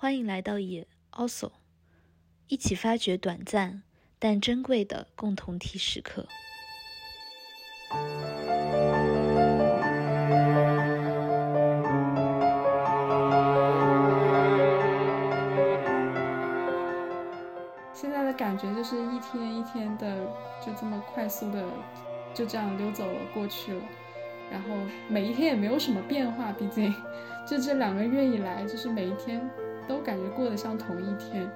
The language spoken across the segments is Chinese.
欢迎来到也 also，一起发掘短暂但珍贵的共同体时刻。现在的感觉就是一天一天的就这么快速的就这样溜走了过去了，然后每一天也没有什么变化，毕竟就这两个月以来，就是每一天都感觉过得像同一天。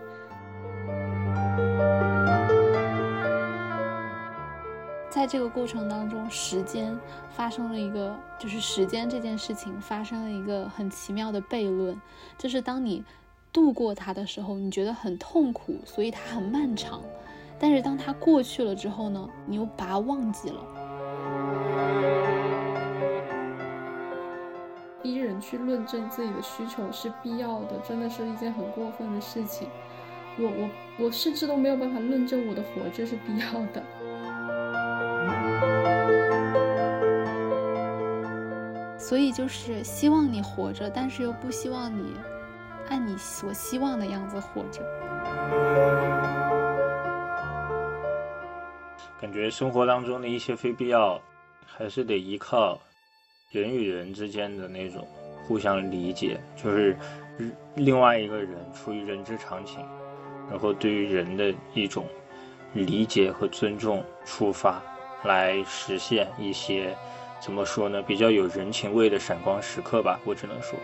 在这个过程当中，时间发生了一个，就是时间这件事情发生了一个很奇妙的悖论，就是当你度过它的时候，你觉得很痛苦，所以它很漫长；但是当它过去了之后呢，你又把它忘记了。去论证自己的需求是必要的，真的是一件很过分的事情。我我我甚至都没有办法论证我的活着是必要的。所以就是希望你活着，但是又不希望你按你所希望的样子活着。感觉生活当中的一些非必要，还是得依靠人与人之间的那种互相理解，就是另外一个人出于人之常情，然后对于人的一种理解和尊重出发，来实现一些。怎么说呢？比较有人情味的闪光时刻吧，我只能说。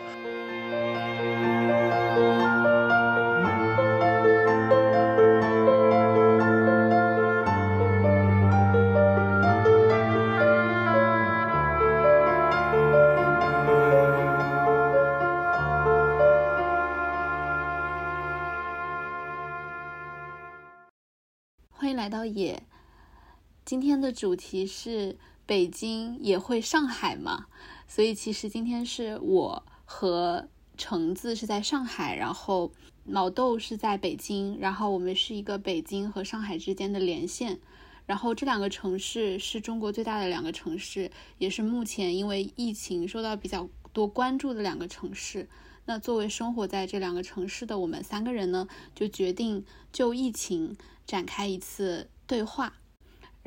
主题是。北京也会上海嘛，所以其实今天是我和橙子是在上海，然后毛豆是在北京，然后我们是一个北京和上海之间的连线，然后这两个城市是中国最大的两个城市，也是目前因为疫情受到比较多关注的两个城市。那作为生活在这两个城市的我们三个人呢，就决定就疫情展开一次对话。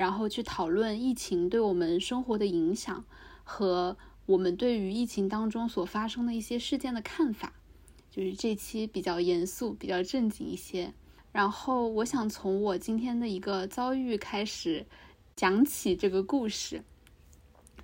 然后去讨论疫情对我们生活的影响和我们对于疫情当中所发生的一些事件的看法，就是这期比较严肃、比较正经一些。然后我想从我今天的一个遭遇开始讲起这个故事。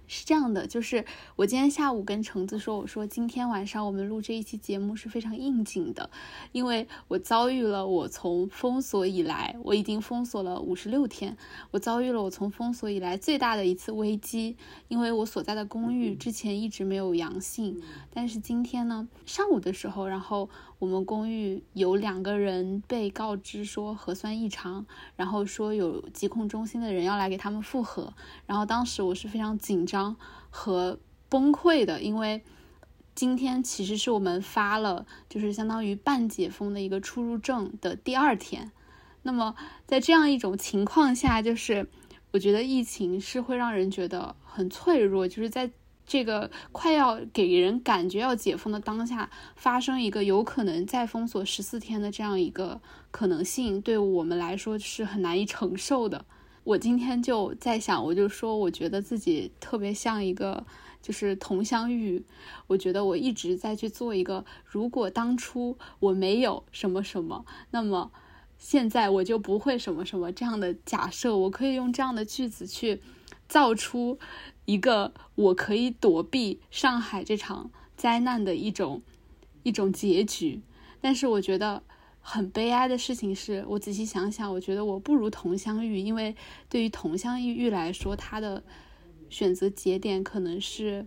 是这样的，就是我今天下午跟橙子说，我说今天晚上我们录这一期节目是非常应景的，因为我遭遇了我从封锁以来，我已经封锁了五十六天，我遭遇了我从封锁以来最大的一次危机，因为我所在的公寓之前一直没有阳性，但是今天呢上午的时候，然后。我们公寓有两个人被告知说核酸异常，然后说有疾控中心的人要来给他们复核，然后当时我是非常紧张和崩溃的，因为今天其实是我们发了就是相当于半解封的一个出入证的第二天，那么在这样一种情况下，就是我觉得疫情是会让人觉得很脆弱，就是在。这个快要给人感觉要解封的当下，发生一个有可能再封锁十四天的这样一个可能性，对我们来说是很难以承受的。我今天就在想，我就说，我觉得自己特别像一个就是佟湘玉，我觉得我一直在去做一个，如果当初我没有什么什么，那么现在我就不会什么什么这样的假设，我可以用这样的句子去造出。一个我可以躲避上海这场灾难的一种一种结局，但是我觉得很悲哀的事情是，我仔细想想，我觉得我不如佟湘玉，因为对于佟湘玉来说，她的选择节点可能是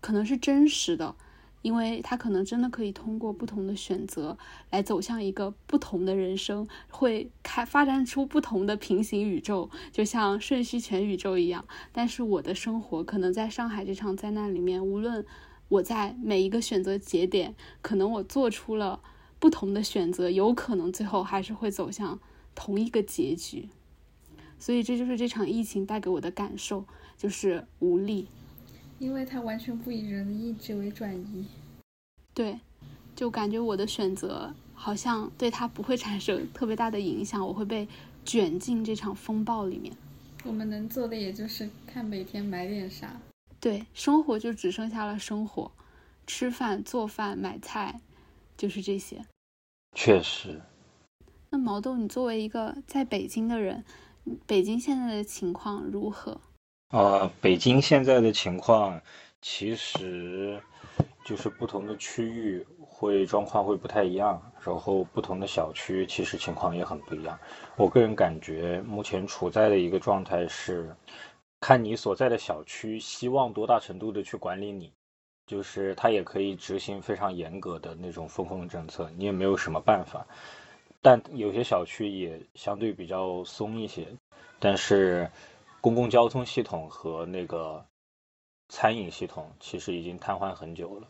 可能是真实的。因为他可能真的可以通过不同的选择来走向一个不同的人生，会开发展出不同的平行宇宙，就像瞬息全宇宙一样。但是我的生活可能在上海这场灾难里面，无论我在每一个选择节点，可能我做出了不同的选择，有可能最后还是会走向同一个结局。所以这就是这场疫情带给我的感受，就是无力。因为它完全不以人的意志为转移，对。就感觉我的选择好像对它不会产生特别大的影响，我会被卷进这场风暴里面。我们能做的也就是看每天买点啥。对，生活就只剩下了生活，吃饭、做饭、买菜，就是这些。确实。那毛豆，你作为一个在北京的人，北京现在的情况如何？呃，北京现在的情况其实就是不同的区域会状况会不太一样，然后不同的小区其实情况也很不一样。我个人感觉目前处在的一个状态是，看你所在的小区希望多大程度的去管理你，就是他也可以执行非常严格的那种风控政策，你也没有什么办法。但有些小区也相对比较松一些，但是公共交通系统和那个餐饮系统其实已经瘫痪很久了。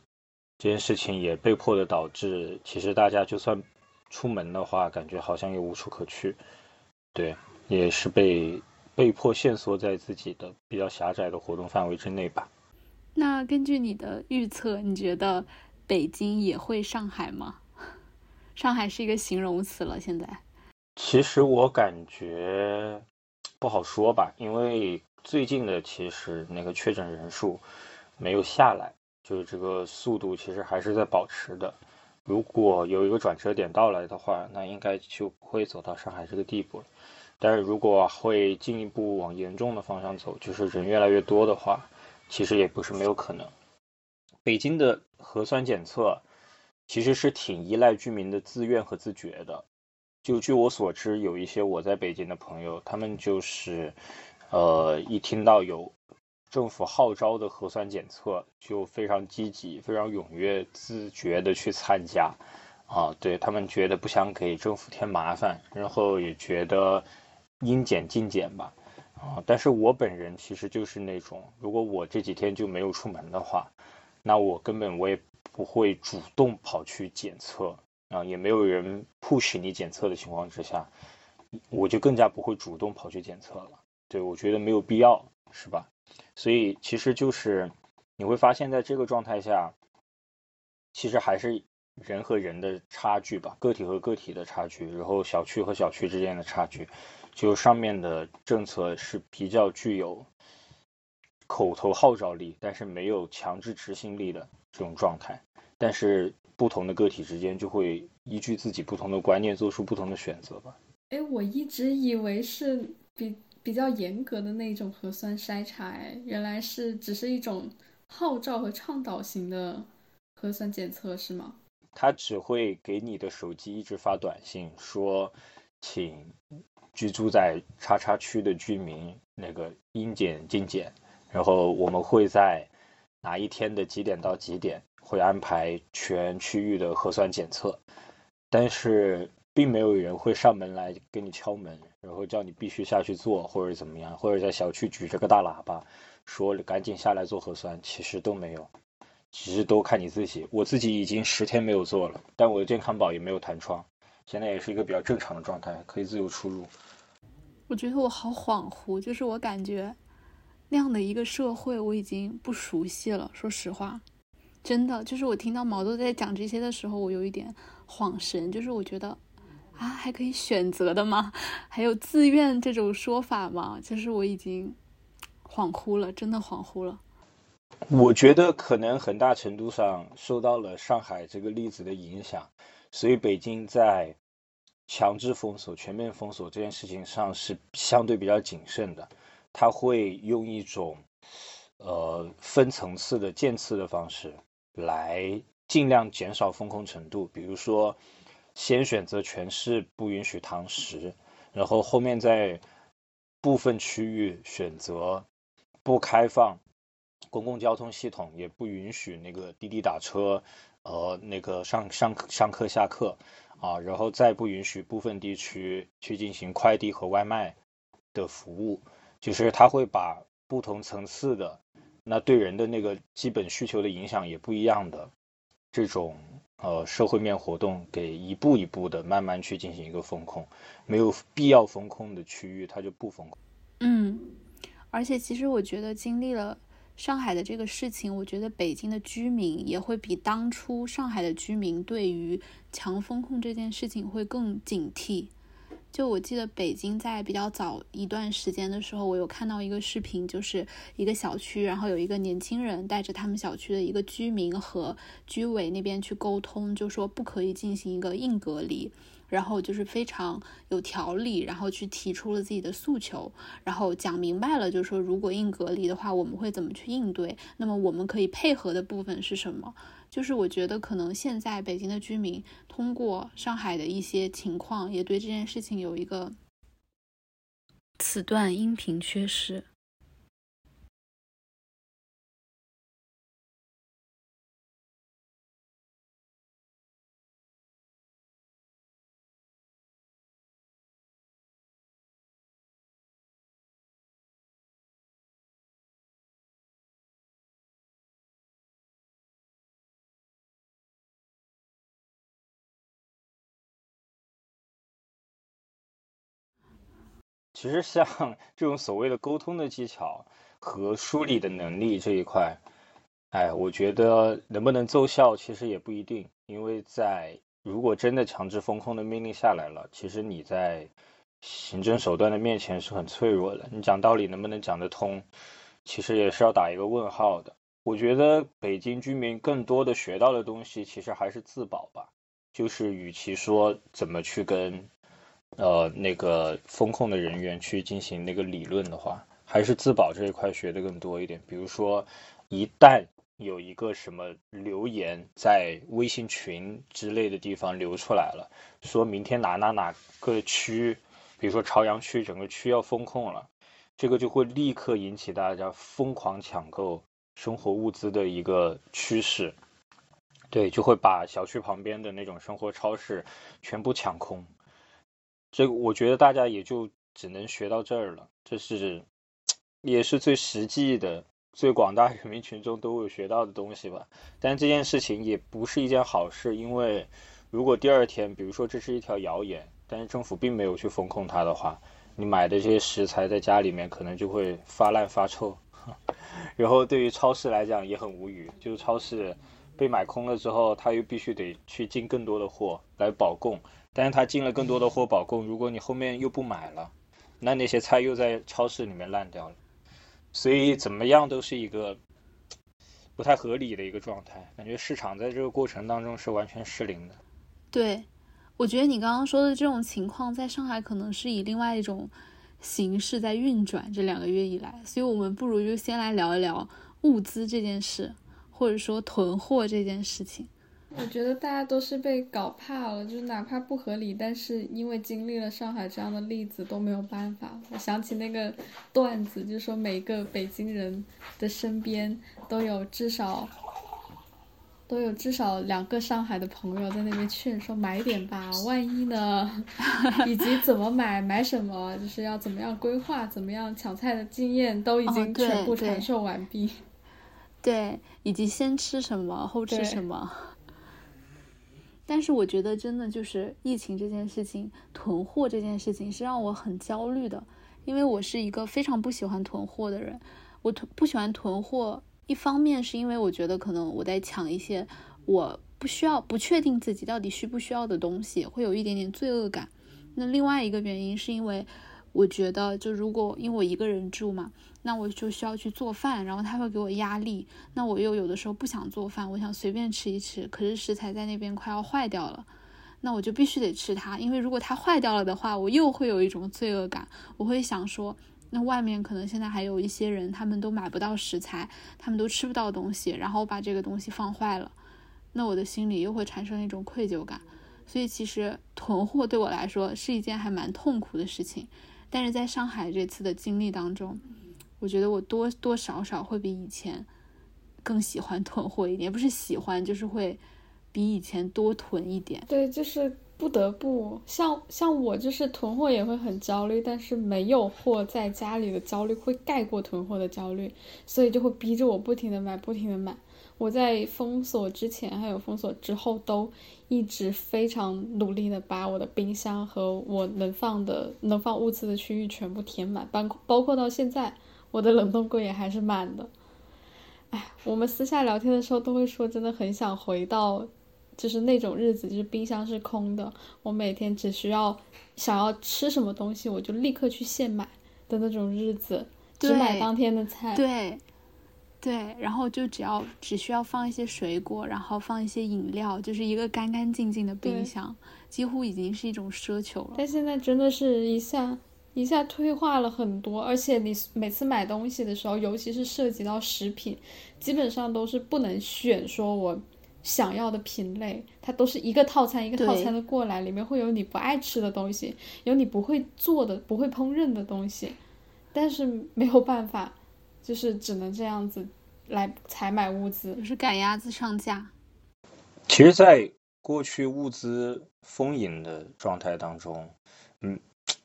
这件事情也被迫的导致，其实大家就算出门的话，感觉好像也无处可去。对，也是被被迫限缩在自己的比较狭窄的活动范围之内吧。那根据你的预测，你觉得北京也会上海吗？上海是一个形容词了，现在。其实我感觉不好说吧，因为最近的其实那个确诊人数没有下来，就是这个速度其实还是在保持的。如果有一个转折点到来的话，那应该就不会走到上海这个地步了。但是如果会进一步往严重的方向走，就是人越来越多的话，其实也不是没有可能。北京的核酸检测。其实是挺依赖居民的自愿和自觉的。就据我所知，有一些我在北京的朋友，他们就是，呃，一听到有政府号召的核酸检测，就非常积极、非常踊跃、自觉的去参加。啊，对他们觉得不想给政府添麻烦，然后也觉得应检尽检吧。啊，但是我本人其实就是那种，如果我这几天就没有出门的话，那我根本我也。不会主动跑去检测啊，也没有人 push 你检测的情况之下，我就更加不会主动跑去检测了。对我觉得没有必要，是吧？所以其实就是你会发现在这个状态下，其实还是人和人的差距吧，个体和个体的差距，然后小区和小区之间的差距，就上面的政策是比较具有口头号召力，但是没有强制执行力的。这种状态，但是不同的个体之间就会依据自己不同的观念做出不同的选择吧。哎，我一直以为是比比较严格的那种核酸筛查，哎，原来是只是一种号召和倡导型的核酸检测，是吗？他只会给你的手机一直发短信说，请居住在叉叉区的居民那个应检尽检，然后我们会在。哪一天的几点到几点会安排全区域的核酸检测？但是并没有人会上门来给你敲门，然后叫你必须下去做，或者怎么样，或者在小区举着个大喇叭说赶紧下来做核酸，其实都没有，其实都看你自己。我自己已经十天没有做了，但我的健康宝也没有弹窗，现在也是一个比较正常的状态，可以自由出入。我觉得我好恍惚，就是我感觉。那样的一个社会，我已经不熟悉了。说实话，真的，就是我听到毛豆在讲这些的时候，我有一点恍神。就是我觉得，啊，还可以选择的吗？还有自愿这种说法吗？其实我已经恍惚了，真的恍惚了。我觉得可能很大程度上受到了上海这个例子的影响，所以北京在强制封锁、全面封锁这件事情上是相对比较谨慎的。他会用一种，呃，分层次的渐次的方式来尽量减少风控程度。比如说，先选择全市不允许堂食，然后后面在部分区域选择不开放公共交通系统，也不允许那个滴滴打车，呃，那个上上上课下课啊，然后再不允许部分地区去进行快递和外卖的服务。就是他会把不同层次的，那对人的那个基本需求的影响也不一样的这种呃社会面活动，给一步一步的慢慢去进行一个风控，没有必要风控的区域，它就不风控。嗯，而且其实我觉得经历了上海的这个事情，我觉得北京的居民也会比当初上海的居民对于强风控这件事情会更警惕。就我记得北京在比较早一段时间的时候，我有看到一个视频，就是一个小区，然后有一个年轻人带着他们小区的一个居民和居委那边去沟通，就说不可以进行一个硬隔离。然后就是非常有条理，然后去提出了自己的诉求，然后讲明白了，就是说如果硬隔离的话，我们会怎么去应对？那么我们可以配合的部分是什么？就是我觉得可能现在北京的居民通过上海的一些情况，也对这件事情有一个。此段音频缺失。其实像 这种所谓的沟通的技巧和梳理的能力这一块，哎，我觉得能不能奏效其实也不一定，因为在如果真的强制风控的命令下来了，其实你在行政手段的面前是很脆弱的，你讲道理能不能讲得通，其实也是要打一个问号的。我觉得北京居民更多的学到的东西，其实还是自保吧，就是与其说怎么去跟。呃，那个风控的人员去进行那个理论的话，还是自保这一块学的更多一点。比如说，一旦有一个什么留言在微信群之类的地方流出来了，说明天哪哪哪个区，比如说朝阳区整个区要封控了，这个就会立刻引起大家疯狂抢购生活物资的一个趋势。对，就会把小区旁边的那种生活超市全部抢空。这个我觉得大家也就只能学到这儿了，这是也是最实际的、最广大人民群众都有学到的东西吧。但这件事情也不是一件好事，因为如果第二天，比如说这是一条谣言，但是政府并没有去封控它的话，你买的这些食材在家里面可能就会发烂发臭。然后对于超市来讲也很无语，就是超市被买空了之后，他又必须得去进更多的货来保供。但是他进了更多的货保供，如果你后面又不买了，那那些菜又在超市里面烂掉了，所以怎么样都是一个不太合理的一个状态，感觉市场在这个过程当中是完全失灵的。对，我觉得你刚刚说的这种情况，在上海可能是以另外一种形式在运转。这两个月以来，所以我们不如就先来聊一聊物资这件事，或者说囤货这件事情。我觉得大家都是被搞怕了，就是哪怕不合理，但是因为经历了上海这样的例子都没有办法。我想起那个段子，就是说每个北京人的身边都有至少都有至少两个上海的朋友在那边劝说买点吧，万一呢？以及怎么买，买什么，就是要怎么样规划，怎么样抢菜的经验都已经全部传授完毕。对，以及先吃什么，后吃什么。但是我觉得，真的就是疫情这件事情，囤货这件事情是让我很焦虑的，因为我是一个非常不喜欢囤货的人。我囤不喜欢囤货，一方面是因为我觉得可能我在抢一些我不需要、不确定自己到底需不需要的东西，会有一点点罪恶感。那另外一个原因是因为。我觉得，就如果因为我一个人住嘛，那我就需要去做饭，然后他会给我压力。那我又有的时候不想做饭，我想随便吃一吃，可是食材在那边快要坏掉了，那我就必须得吃它。因为如果它坏掉了的话，我又会有一种罪恶感。我会想说，那外面可能现在还有一些人，他们都买不到食材，他们都吃不到东西，然后把这个东西放坏了，那我的心里又会产生一种愧疚感。所以其实囤货对我来说是一件还蛮痛苦的事情。但是在上海这次的经历当中，我觉得我多多少少会比以前更喜欢 囤货一点，也不是喜欢，就是会比以前多囤一点。对，就是不得不像像我，就是囤货也会很焦虑，但是没有货在家里的焦虑会盖过囤货的焦虑，所以就会逼着我不停的买，不停的买。我在封锁之前还有封锁之后都一直非常努力的把我的冰箱和我能放的能放物资的区域全部填满，包包括到现在我的冷冻柜也还是满的。哎，我们私下聊天的时候都会说，真的很想回到，就是那种日子，就是冰箱是空的，我每天只需要想要吃什么东西，我就立刻去现买的那种日子，只买当天的菜。对，对，然后就只要只需要放一些水果，然后放一些饮料，就是一个干干净净的冰箱，几乎已经是一种奢求了。但现在真的是一下。一下退化了很多，而且你每次买东西的时候，尤其是涉及到食品，基本上都是不能选说我想要的品类，它都是一个套餐一个套餐的过来，里面会有你不爱吃的东西，有你不会做的、不会烹饪的东西，但是没有办法，就是只能这样子来采买物资，就是赶鸭子上架。其实，在过去物资丰盈的状态当中，嗯。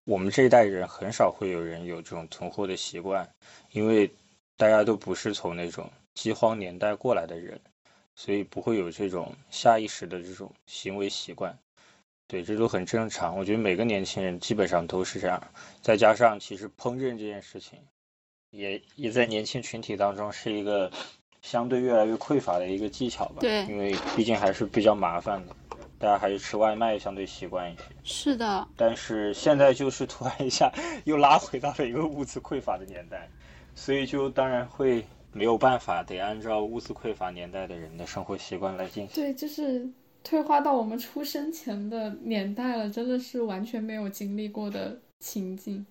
我们这一代人很少会有人有这种囤货的习惯，因为大家都不是从那种饥荒年代过来的人，所以不会有这种下意识的这种行为习惯。对，这都很正常。我觉得每个年轻人基本上都是这样。再加上其实烹饪这件事情，也也在年轻群体当中是一个相对越来越匮乏的一个技巧吧。对，因为毕竟还是比较麻烦的。大家还是吃外卖相对习惯一些，是的。但是现在就是突然一下又拉回到了一个物资匮乏的年代，所以就当然会没有办法，得按照物资匮乏年代的人的生活习惯来进行。对，就是退化到我们出生前的年代了，真的是完全没有经历过的情境。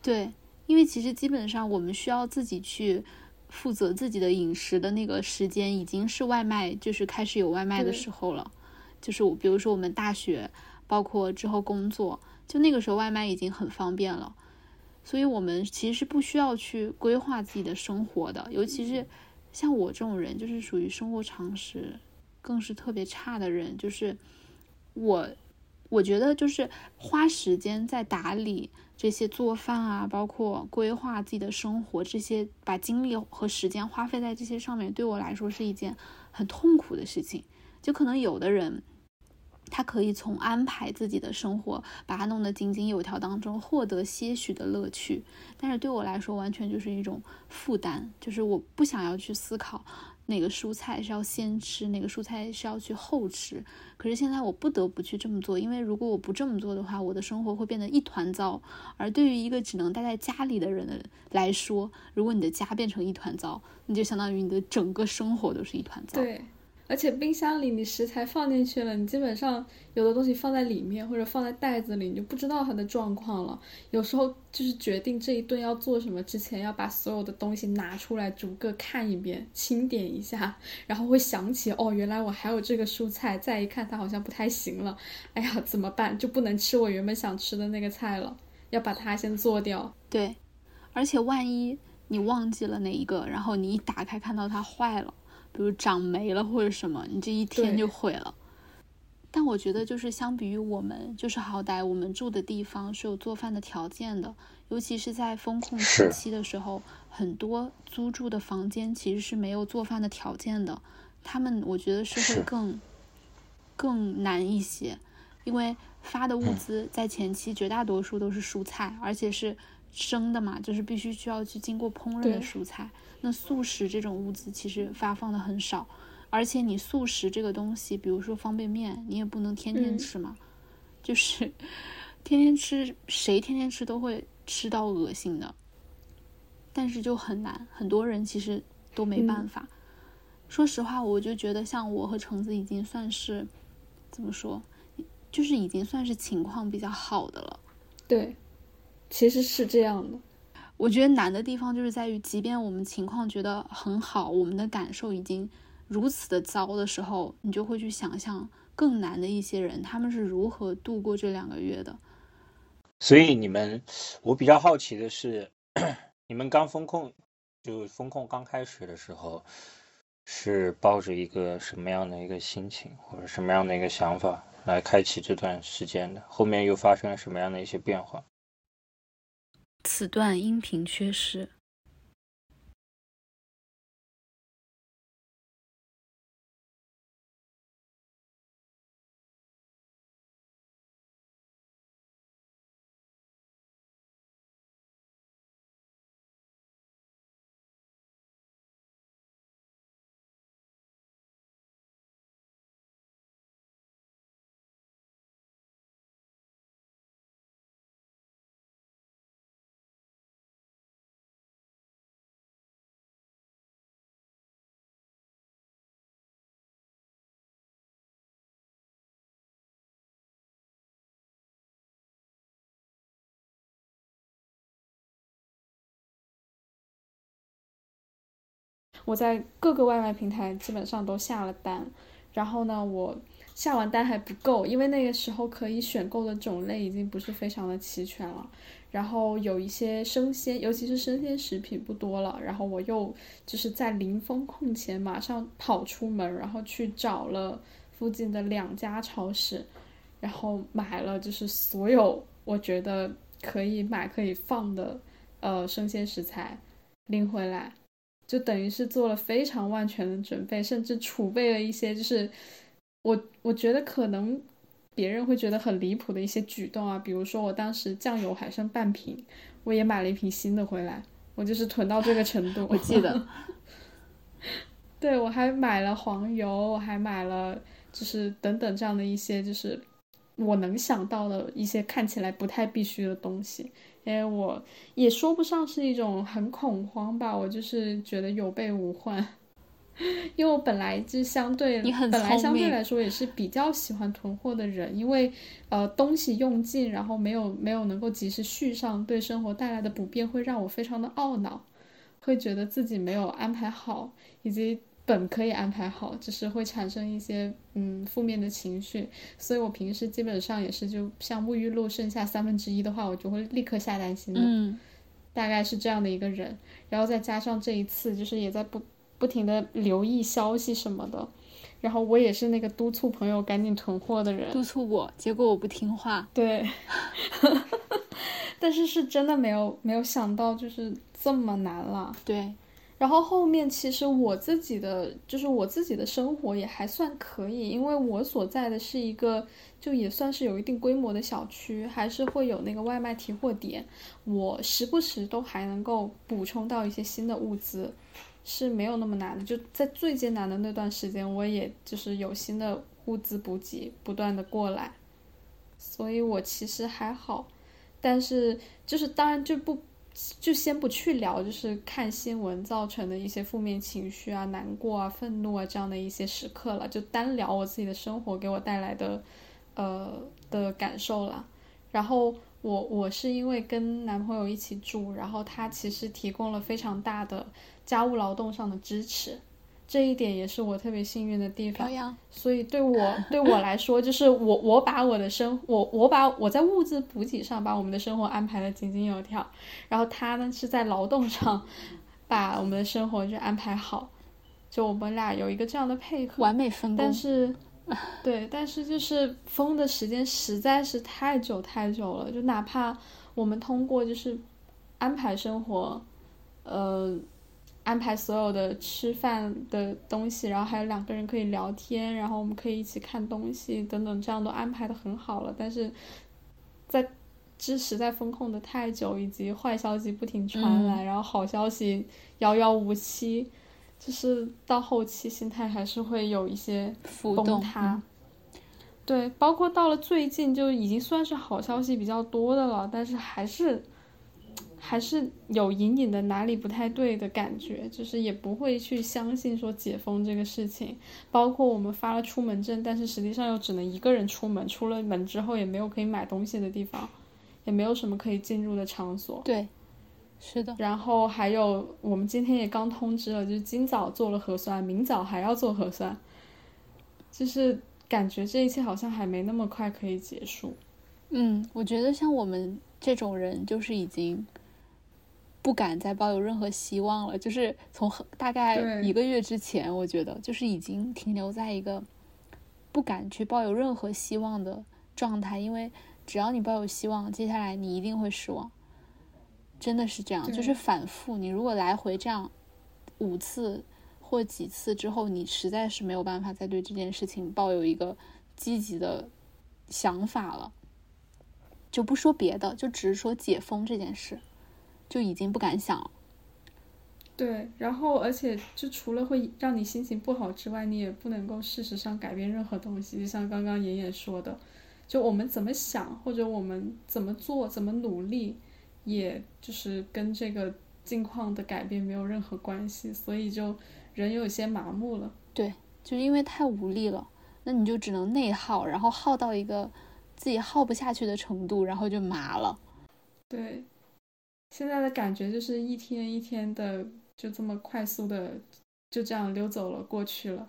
对，因为其实基本上我们需要自己去负责自己的饮食的那个时间，已经是外卖就是开始有外卖的时候了。就是我，比如说我们大学，包括之后工作，就那个时候外卖已经很方便了，所以我们其实是不需要去规划自己的生活的。尤其是像我这种人，就是属于生活常识更是特别差的人。就是我，我觉得就是花时间在打理这些做饭啊，包括规划自己的生活这些，把精力和时间花费在这些上面，对我来说是一件很痛苦的事情。就可能有的人。他可以从安排自己的生活，把它弄得井井有条当中获得些许的乐趣，但是对我来说完全就是一种负担，就是我不想要去思考哪个蔬菜是要先吃，哪个蔬菜是要去后吃。可是现在我不得不去这么做，因为如果我不这么做的话，我的生活会变得一团糟。而对于一个只能待在家里的人来说，如果你的家变成一团糟，你就相当于你的整个生活都是一团糟。对。而且冰箱里你食材放进去了，你基本上有的东西放在里面或者放在袋子里，你就不知道它的状况了。有时候就是决定这一顿要做什么之前，要把所有的东西拿出来逐个看一遍，清点一下，然后会想起哦，原来我还有这个蔬菜。再一看它好像不太行了，哎呀，怎么办？就不能吃我原本想吃的那个菜了，要把它先做掉。对，而且万一你忘记了哪一个，然后你一打开看到它坏了。比如长霉了或者什么，你这一天就毁了。但我觉得，就是相比于我们，就是好歹我们住的地方是有做饭的条件的，尤其是在风控时期的时候，很多租住的房间其实是没有做饭的条件的。他们我觉得是会更更难一些，因为发的物资在前期绝大多数都是蔬菜，而且是生的嘛，就是必须需要去经过烹饪的蔬菜。那速食这种物资其实发放的很少，而且你速食这个东西，比如说方便面，你也不能天天吃嘛，就是天天吃，谁天天吃都会吃到恶心的。但是就很难，很多人其实都没办法。说实话，我就觉得像我和橙子已经算是怎么说，就是已经算是情况比较好的了。对，其实是这样的。我觉得难的地方就是在于，即便我们情况觉得很好，我们的感受已经如此的糟的时候，你就会去想象更难的一些人，他们是如何度过这两个月的。所以你们，我比较好奇的是，你们刚风控，就风控刚开始的时候，是抱着一个什么样的一个心情，或者什么样的一个想法来开启这段时间的？后面又发生了什么样的一些变化？此段音频缺失。我在各个外卖平台基本上都下了单，然后呢，我下完单还不够，因为那个时候可以选购的种类已经不是非常的齐全了。然后有一些生鲜，尤其是生鲜食品不多了。然后我又就是在零风控前马上跑出门，然后去找了附近的两家超市，然后买了就是所有我觉得可以买可以放的呃生鲜食材拎回来，就等于是做了非常万全的准备，甚至储备了一些就是我我觉得可能。别人会觉得很离谱的一些举动啊，比如说我当时酱油还剩半瓶，我也买了一瓶新的回来，我就是囤到这个程度。我记得，对我还买了黄油，我还买了就是等等这样的一些就是我能想到的一些看起来不太必须的东西，因为我也说不上是一种很恐慌吧，我就是觉得有备无患。因为我本来就相对，本来相对来说也是比较喜欢囤货的人，因为呃东西用尽，然后没有没有能够及时续上，对生活带来的不便会让我非常的懊恼，会觉得自己没有安排好，以及本可以安排好，只是会产生一些嗯负面的情绪，所以我平时基本上也是就像沐浴露剩下三分之一的话，我就会立刻下单新的，嗯，大概是这样的一个人，然后再加上这一次就是也在不。不停的留意消息什么的，然后我也是那个督促朋友赶紧囤货的人，督促我，结果我不听话。对，但是是真的没有没有想到就是这么难了。对，然后后面其实我自己的就是我自己的生活也还算可以，因为我所在的是一个就也算是有一定规模的小区，还是会有那个外卖提货点，我时不时都还能够补充到一些新的物资。是没有那么难的，就在最艰难的那段时间，我也就是有新的物资补给不断的过来，所以我其实还好，但是就是当然就不就先不去聊，就是看新闻造成的一些负面情绪啊、难过啊、愤怒啊这样的一些时刻了，就单聊我自己的生活给我带来的呃的感受了，然后。我我是因为跟男朋友一起住，然后他其实提供了非常大的家务劳动上的支持，这一点也是我特别幸运的地方。所以对我对我来说，就是我我把我的生我我把我在物资补给上把我们的生活安排的井井有条，然后他呢是在劳动上把我们的生活就安排好，就我们俩有一个这样的配合，完美分工。但是。对，但是就是封的时间实在是太久太久了，就哪怕我们通过就是安排生活，呃，安排所有的吃饭的东西，然后还有两个人可以聊天，然后我们可以一起看东西等等，这样都安排的很好了。但是在这实在风控的太久，以及坏消息不停传来，然后好消息遥遥无期。就是到后期心态还是会有一些崩塌，对，包括到了最近就已经算是好消息比较多的了，但是还是还是有隐隐的哪里不太对的感觉，就是也不会去相信说解封这个事情，包括我们发了出门证，但是实际上又只能一个人出门，出了门之后也没有可以买东西的地方，也没有什么可以进入的场所，对。是的，然后还有，我们今天也刚通知了，就是今早做了核酸，明早还要做核酸，就是感觉这一切好像还没那么快可以结束。嗯，我觉得像我们这种人，就是已经不敢再抱有任何希望了。就是从大概一个月之前，我觉得就是已经停留在一个不敢去抱有任何希望的状态，因为只要你抱有希望，接下来你一定会失望。真的是这样，就是反复。你如果来回这样五次或几次之后，你实在是没有办法再对这件事情抱有一个积极的想法了。就不说别的，就只是说解封这件事，就已经不敢想了。对，然后而且就除了会让你心情不好之外，你也不能够事实上改变任何东西。就像刚刚妍妍说的，就我们怎么想，或者我们怎么做，怎么努力。也就是跟这个境况的改变没有任何关系，所以就人有些麻木了。对，就因为太无力了，那你就只能内耗，然后耗到一个自己耗不下去的程度，然后就麻了。对，现在的感觉就是一天一天的就这么快速的就这样溜走了过去了，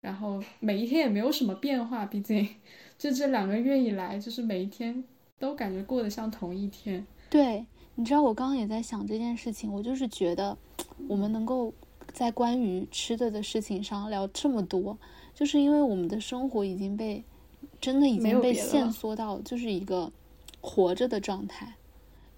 然后每一天也没有什么变化，毕竟 就这两个月以来，就是每一天都感觉过得像同一天。对，你知道我刚刚也在想这件事情，我就是觉得我们能够在关于吃的的事情上聊这么多，就是因为我们的生活已经被真的已经被限缩到就是一个活着的状态。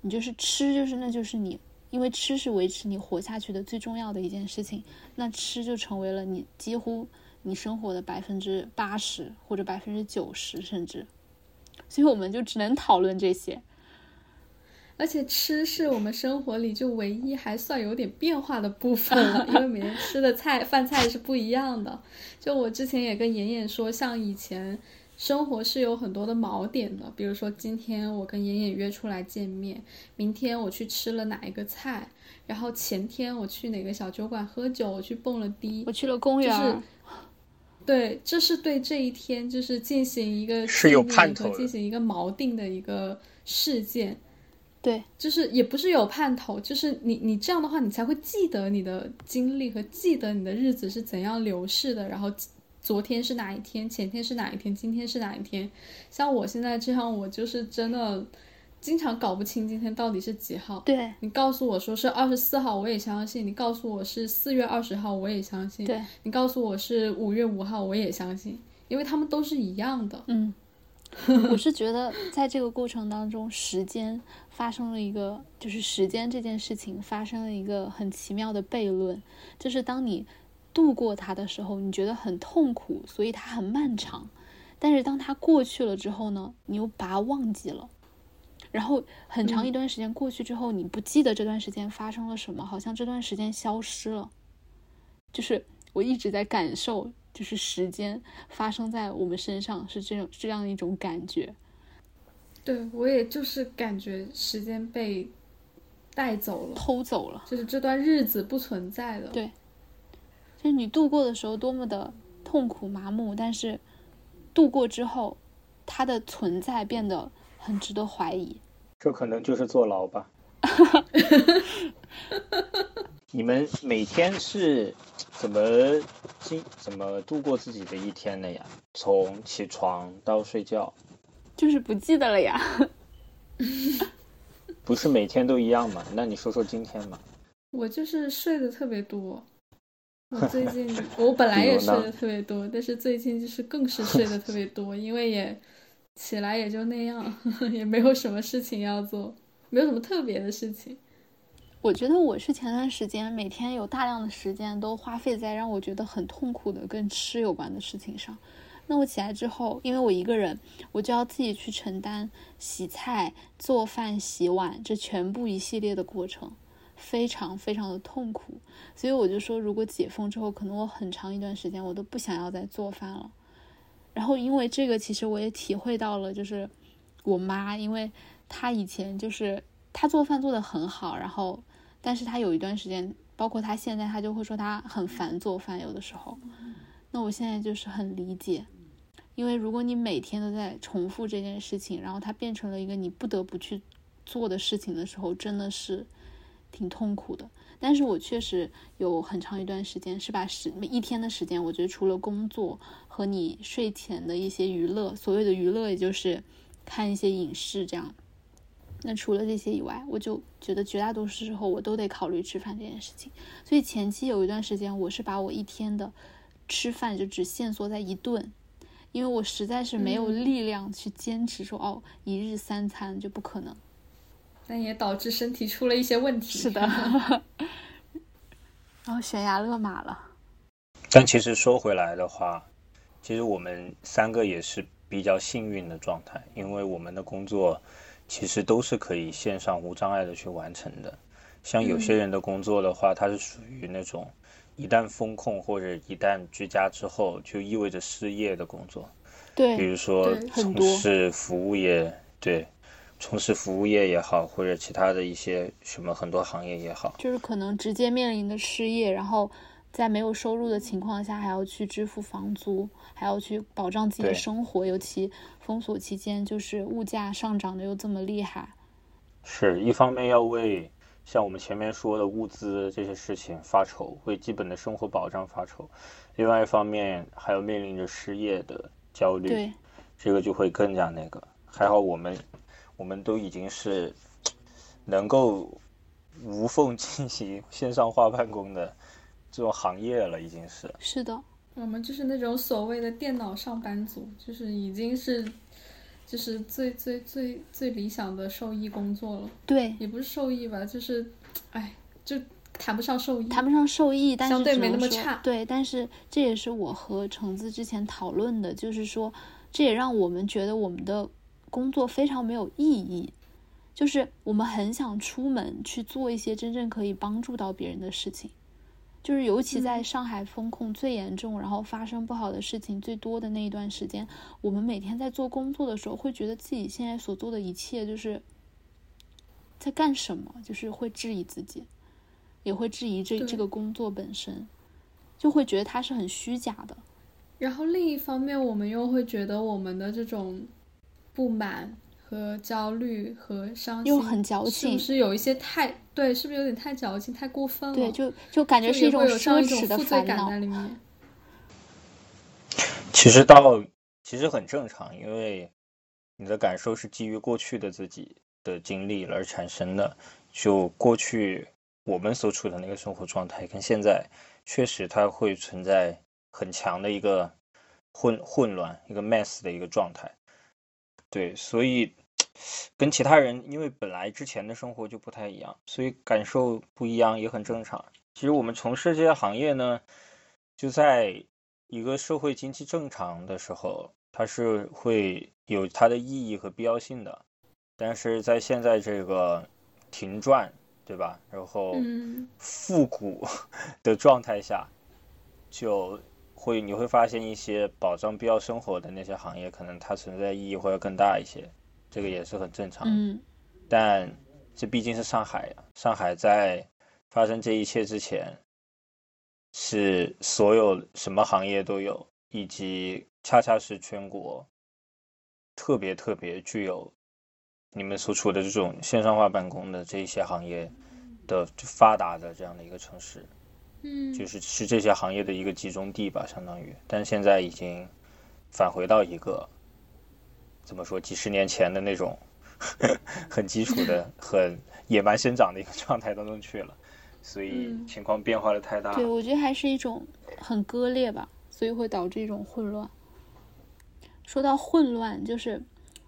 你就是吃，就是那就是你，因为吃是维持你活下去的最重要的一件事情，那吃就成为了你几乎你生活的百分之八十或者百分之九十甚至，所以我们就只能讨论这些。而且吃是我们生活里就唯一还算有点变化的部分了，因为每天吃的菜饭菜是不一样的。就我之前也跟妍妍说，像以前。生活是有很多的锚点的，比如说今天我跟妍妍约出来见面，明天我去吃了哪一个菜，然后前天我去哪个小酒馆喝酒，我去蹦了迪，我去了公园，对，这是对这一天就是进行一个是有盼头，进行一个锚定的一个事件，对，就是也不是有盼头，就是你你这样的话，你才会记得你的经历和记得你的日子是怎样流逝的，然后。昨天是哪一天？前天是哪一天？今天是哪一天？像我现在这样，我就是真的经常搞不清今天到底是几号。对你告诉我说是二十四号，我也相信；你告诉我是四月二十号，我也相信。对你告诉我是五月五号，我也相信，因为他们都是一样的。嗯，我是觉得在这个过程当中，时间发生了一个，就是时间这件事情发生了一个很奇妙的悖论，就是当你。度过它的时候，你觉得很痛苦，所以它很漫长。但是当它过去了之后呢，你又把它忘记了。然后很长一段时间过去之后，你不记得这段时间发生了什么，好像这段时间消失了。就是我一直在感受，就是时间发生在我们身上是这种这样一种感觉。对我也就是感觉时间被带走了，偷走了，就是这段日子不存在了。对。就是你度过的时候多么的痛苦麻木，但是度过之后，它的存在变得很值得怀疑。这可能就是坐牢吧。你们每天是怎么经怎么度过自己的一天的呀？从起床到睡觉，就是不记得了呀。不是每天都一样吗？那你说说今天嘛。我就是睡的特别多。我最近 我本来也睡得特别多，但是最近就是更是睡得特别多，因为也起来也就那样，也没有什么事情要做，没有什么特别的事情。我觉得我是前段时间每天有大量的时间都花费在让我觉得很痛苦的跟吃有关的事情上。那我起来之后，因为我一个人，我就要自己去承担洗菜、做饭、洗碗这全部一系列的过程。非常非常的痛苦，所以我就说，如果解封之后，可能我很长一段时间我都不想要再做饭了。然后因为这个，其实我也体会到了，就是我妈，因为她以前就是她做饭做的很好，然后但是她有一段时间，包括她现在，她就会说她很烦做饭，有的时候。那我现在就是很理解，因为如果你每天都在重复这件事情，然后它变成了一个你不得不去做的事情的时候，真的是。挺痛苦的，但是我确实有很长一段时间是把时每一天的时间，我觉得除了工作和你睡前的一些娱乐，所谓的娱乐也就是看一些影视这样。那除了这些以外，我就觉得绝大多数时候我都得考虑吃饭这件事情。所以前期有一段时间，我是把我一天的吃饭就只限缩在一顿，因为我实在是没有力量去坚持说哦一日三餐就不可能。但也导致身体出了一些问题。是的，然后悬崖勒马了。但其实说回来的话，其实我们三个也是比较幸运的状态，因为我们的工作其实都是可以线上无障碍的去完成的。像有些人的工作的话，它是属于那种一旦风控或者一旦居家之后，就意味着失业的工作。对，比如说从事服务业，对。从事服务业也好，或者其他的一些什么很多行业也好，就是可能直接面临的失业，然后在没有收入的情况下，还要去支付房租，还要去保障自己的生活。尤其封锁期间，就是物价上涨的又这么厉害。是一方面要为像我们前面说的物资这些事情发愁，为基本的生活保障发愁；另外一方面，还要面临着失业的焦虑，对，这个就会更加那个。还好我们，我们都已经是能够无缝进行线上化办公的这种行业了，已经是。是的，我们就是那种所谓的电脑上班族，就是已经是，就是最最最最理想的受益工作了。对，也不是受益吧，就是，哎，就谈不上受益。谈不上受益，但是相对没那么差对，但是这也是我和橙子之前讨论的，就是说，这也让我们觉得我们的工作非常没有意义。就是我们很想出门去做一些真正可以帮助到别人的事情，就是尤其在嗯上海风控最严重，然后发生不好的事情最多的那一段时间，我们每天在做工作的时候，会觉得自己现在所做的一切就是在干什么，就是会质疑自己，也会质疑这这个工作本身，就会觉得它是很虚假的。然后另一方面，我们又会觉得我们的这种不满和焦虑和伤心，又很矫是情不是有一些太对？是不是有点太矫情、太过分了？对，就就感觉是一种会有这样一种奢侈的负罪感烦恼在。里面。其实到其实很正常，因为你的感受是基于过去的自己的经历而产生的。就过去我们所处的那个生活状态，跟现在确实它会存在很强的一个混混乱、一个 mess 的一个状态。对，所以跟其他人，因为本来之前的生活就不太一样，所以感受不一样也很正常。其实我们从事这些行业呢，就在一个社会经济正常的时候，它是会有它的意义和必要性的。但是在现在这个停转，对吧？然后嗯，复古 的状态下，就会你会发现一些保障必要生活的那些行业，可能它存在意义会要更大一些，这个也是很正常。嗯，但这毕竟是上海呀，上海在发生这一切之前，是所有什么行业都有，以及恰恰是全国特别特别具有你们所处的这种线上化办公的这一些行业的发达的这样的一个城市，嗯，就是是这些行业的一个集中地吧，相当于。但现在已经返回到一个怎么说几十年前的那种很基础的、很野蛮生长的一个状态当中去了，所以嗯情况变化的太大对，我觉得还是一种很割裂吧，所以会导致一种混乱。说到混乱，就是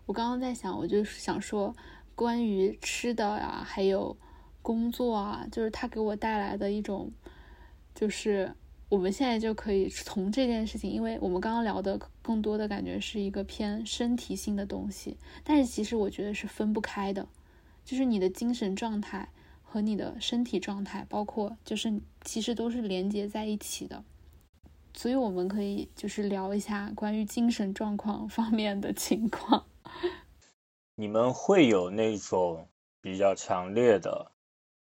我刚刚在想，我就是想说关于吃的啊，还有工作啊，就是它给我带来的一种，就是我们现在就可以从这件事情，因为我们刚刚聊的更多的感觉是一个偏身体性的东西，但是其实我觉得是分不开的，就是你的精神状态和你的身体状态，包括就是其实都是连接在一起的。所以我们可以就是聊一下关于精神状况方面的情况。你们会有那种比较强烈的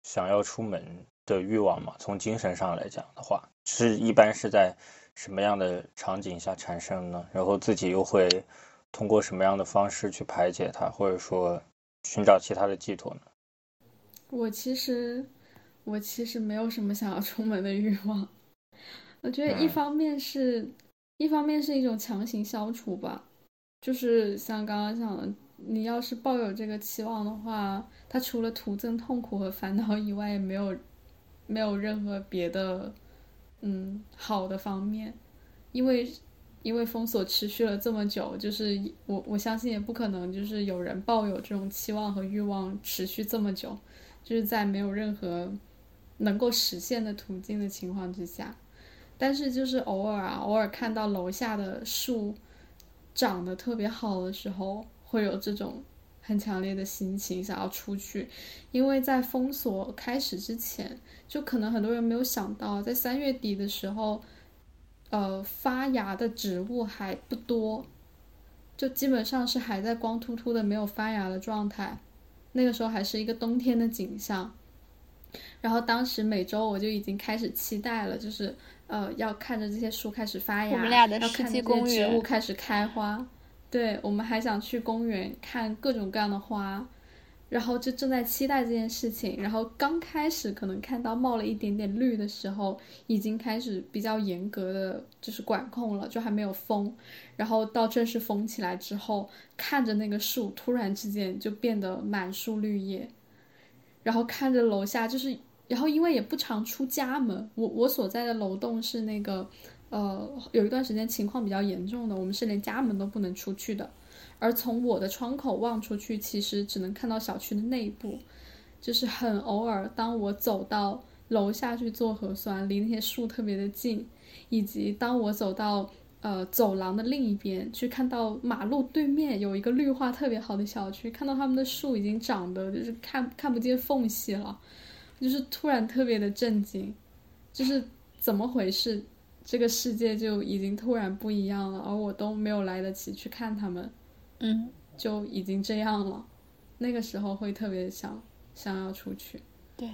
想要出门的欲望嘛？从精神上来讲的话，是一般是在什么样的场景下产生呢？然后自己又会通过什么样的方式去排解它，或者说寻找其他的寄托呢？我其实我其实没有什么想要出门的欲望。我觉得一嗯方面是，一方面是一种强行消除吧，就是像刚刚讲的，你要是抱有这个期望的话，它除了徒增痛苦和烦恼以外，也没有没有任何别的嗯好的方面，因为因为封锁持续了这么久，就是我我相信也不可能就是有人抱有这种期望和欲望持续这么久，就是在没有任何能够实现的途径的情况之下。但是就是偶尔啊，偶尔看到楼下的树长得特别好的时候，会有这种很强烈的心情想要出去，因为在封锁开始之前，就可能很多人没有想到，在三月底的时候，呃，发芽的植物还不多，就基本上是还在光秃秃的没有发芽的状态，那个时候还是一个冬天的景象。然后当时每周我就已经开始期待了，就是呃要看着这些树开始发芽，我们俩的要世纪看着这些植公园物开始开花。对，我们还想去公园看各种各样的花，然后就正在期待这件事情，然后刚开始可能看到冒了一点点绿的时候，已经开始比较严格的就是管控了，就还没有封。然后到正式封起来之后，看着那个树突然之间就变得满树绿叶，然后看着楼下就是，然后因为也不常出家门，我我所在的楼栋是那个，呃，有一段时间情况比较严重的，我们是连家门都不能出去的。而从我的窗口望出去，其实只能看到小区的内部，就是很偶尔，当我走到楼下去做核酸，离那些树特别的近，以及当我走到呃走廊的另一边，去看到马路对面有一个绿化特别好的小区，看到他们的树已经长得就是看看不见缝隙了，就是突然特别的震惊，就是怎么回事？这个世界就已经突然不一样了，而我都没有来得及去看他们。嗯，就已经这样了，那个时候会特别想想要出去。对，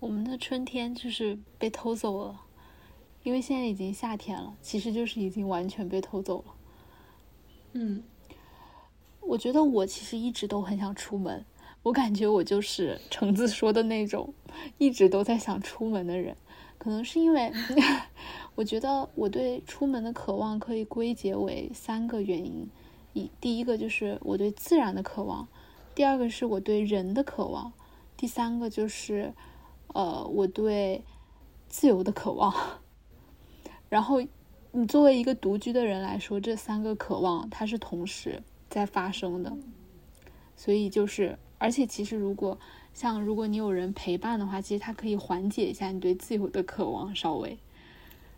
我们的春天就是被偷走了，因为现在已经夏天了，其实就是已经完全被偷走了。嗯，我觉得我其实一直都很想出门，我感觉我就是橙子说的那种一直都在想出门的人，可能是因为 我觉得我对出门的渴望可以归结为三个原因。一第一个就是我对自然的渴望，第二个是我对人的渴望，第三个就是，呃，我对自由的渴望。然后，你作为一个独居的人来说，这三个渴望它是同时在发生的。所以就是，而且其实如果像如果你有人陪伴的话，其实它可以缓解一下你对自由的渴望，稍微。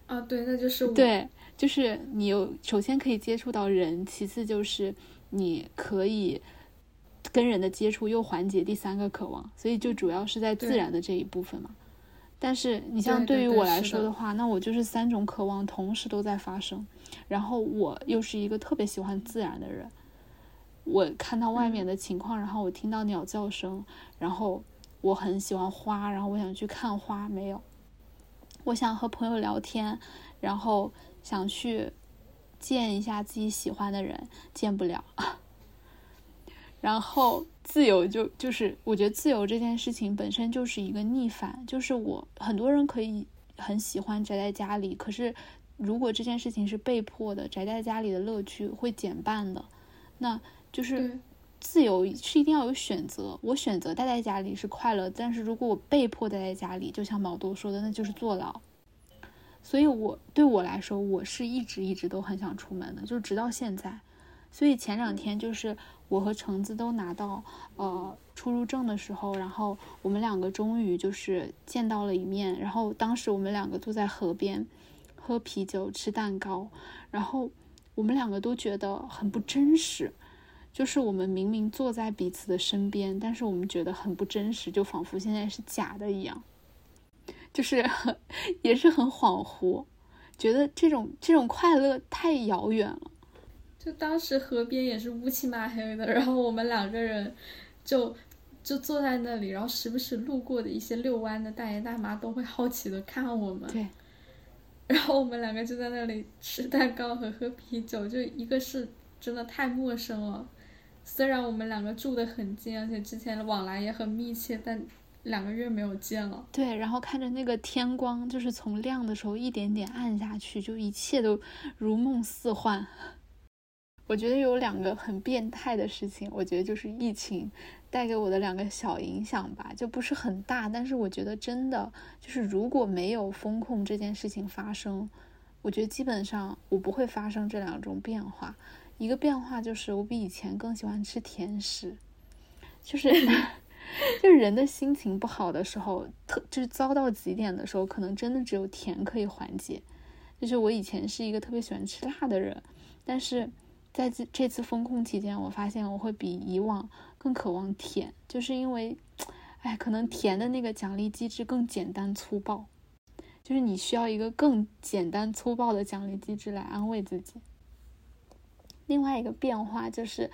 啊，对，那就是我。对。就是你有首先可以接触到人，其次就是你可以跟人的接触又缓解第三个渴望，所以就主要是在自然的这一部分嘛。但是你像对于我来说的话，那我就是三种渴望同时都在发生，然后我又是一个特别喜欢自然的人，我看到外面的情况，然后我听到鸟叫声，然后我很喜欢花，然后我想去看花，没有，我想和朋友聊天，然后。想去见一下自己喜欢的人，见不了。然后自由就就是，我觉得自由这件事情本身就是一个逆反，就是我很多人可以很喜欢宅在家里，可是如果这件事情是被迫的，宅在家里的乐趣会减半的。那就是自由是一定要有选择，我选择待在家里是快乐，但是如果我被迫待在家里，就像毛豆说的，那就是坐牢。所以，我对我来说，我是一直一直都很想出门的，就直到现在。所以前两天，就是我和橙子都拿到呃出入证的时候，然后我们两个终于就是见到了一面。然后当时我们两个坐在河边喝啤酒、吃蛋糕，然后我们两个都觉得很不真实，就是我们明明坐在彼此的身边，但是我们觉得很不真实，就仿佛现在是假的一样。就是很，也是很恍惚，觉得这种这种快乐太遥远了。就当时河边也是乌漆嘛黑的，然后我们两个人就就坐在那里，然后时不时路过的一些遛弯的大爷大妈都会好奇的看我们。对。然后我们两个就在那里吃蛋糕和喝啤酒，就一个是真的太陌生了，虽然我们两个住的很近，而且之前往来也很密切，但。两个月没有见了，对，然后看着那个天光，就是从亮的时候一点点暗下去，就一切都如梦似幻。我觉得有两个很变态的事情，我觉得就是疫情带给我的两个小影响吧，就不是很大，但是我觉得真的就是如果没有风控这件事情发生，我觉得基本上我不会发生这两种变化。一个变化就是我比以前更喜欢吃甜食，就是。就是人的心情不好的时候，特就是糟到极点的时候，可能真的只有甜可以缓解。就是我以前是一个特别喜欢吃辣的人，但是在这这次封控期间，我发现我会比以往更渴望甜，就是因为，哎，可能甜的那个奖励机制更简单粗暴，就是你需要一个更简单粗暴的奖励机制来安慰自己。另外一个变化就是。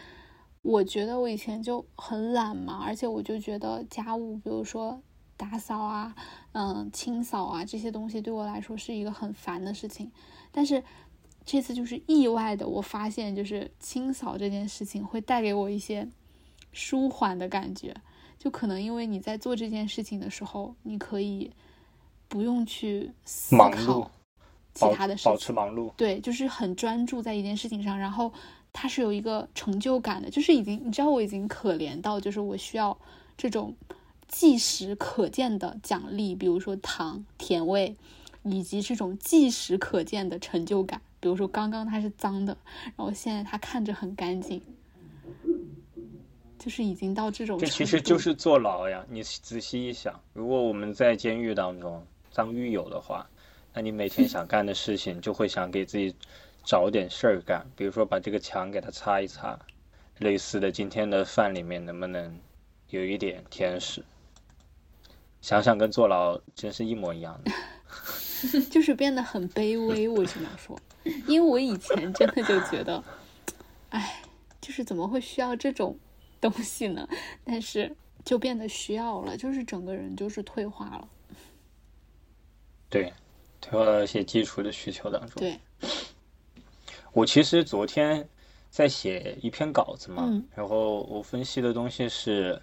我觉得我以前就很懒嘛，而且我就觉得家务，比如说打扫啊、嗯、清扫啊这些东西，对我来说是一个很烦的事情。但是这次就是意外的，我发现就是清扫这件事情会带给我一些舒缓的感觉。就可能因为你在做这件事情的时候，你可以不用去思考其他的事保情，持忙碌。对，就是很专注在一件事情上，然后他是有一个成就感的，就是已经你知道我已经可怜到，就是我需要这种即时可见的奖励，比如说糖、甜味，以及这种即时可见的成就感，比如说刚刚它是脏的，然后现在它看着很干净，就是已经到这种这其实就是坐牢呀！你仔细一想，如果我们在监狱当中当狱友的话，那你每天想干的事情就会想给自己找点事儿干，比如说把这个墙给它擦一擦，类似的今天的饭里面能不能有一点甜食？想想跟坐牢真是一模一样的。就是变得很卑微，我只能说，因为我以前真的就觉得，哎，就是怎么会需要这种东西呢？但是就变得需要了，就是整个人就是退化了。对，退化到一些基础的需求当中。对，我其实昨天在写一篇稿子嘛，嗯然后我分析的东西是，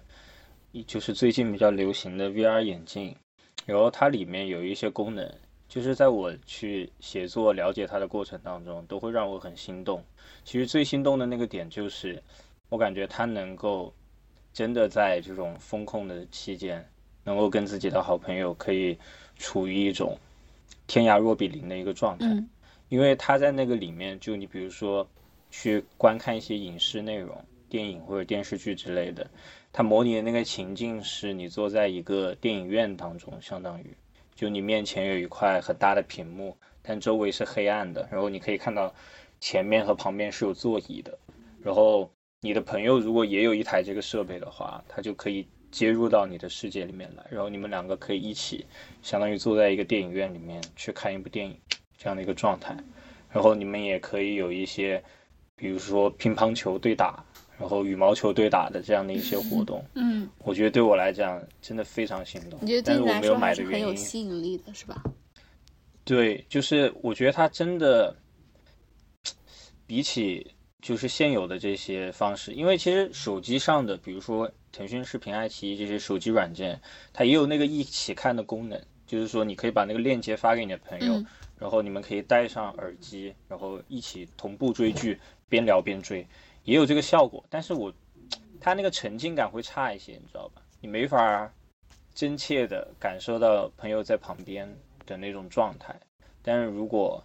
就是最近比较流行的 VR 眼镜，然后它里面有一些功能，就是在我去写作了解它的过程当中，都会让我很心动。其实最心动的那个点就是，我感觉它能够真的在这种风控的期间，能够跟自己的好朋友可以处于一种天涯若比邻的一个状态。嗯因为他在那个里面，就你比如说去观看一些影视内容、电影或者电视剧之类的，他模拟的那个情境是你坐在一个电影院当中，相当于就你面前有一块很大的屏幕，但周围是黑暗的，然后你可以看到前面和旁边是有座椅的，然后你的朋友如果也有一台这个设备的话，他就可以接入到你的世界里面来，然后你们两个可以一起，相当于坐在一个电影院里面去看一部电影。这样的一个状态，然后你们也可以有一些，比如说乒乓球对打，然后羽毛球对打的这样的一些活动。嗯，我觉得对我来讲真的非常心动。你觉得对但是我没有你来说还是很有买的原因，吸引力的，是吧？对，就是我觉得它真的比起就是现有的这些方式，因为其实手机上的，比如说腾讯视频、爱奇艺这些手机软件，它也有那个一起看的功能，就是说你可以把那个链接发给你的朋友，嗯然后你们可以戴上耳机，然后一起同步追剧，边聊边追，也有这个效果。但是我它那个沉浸感会差一些，你知道吧？你没法真切的感受到朋友在旁边的那种状态。但是如果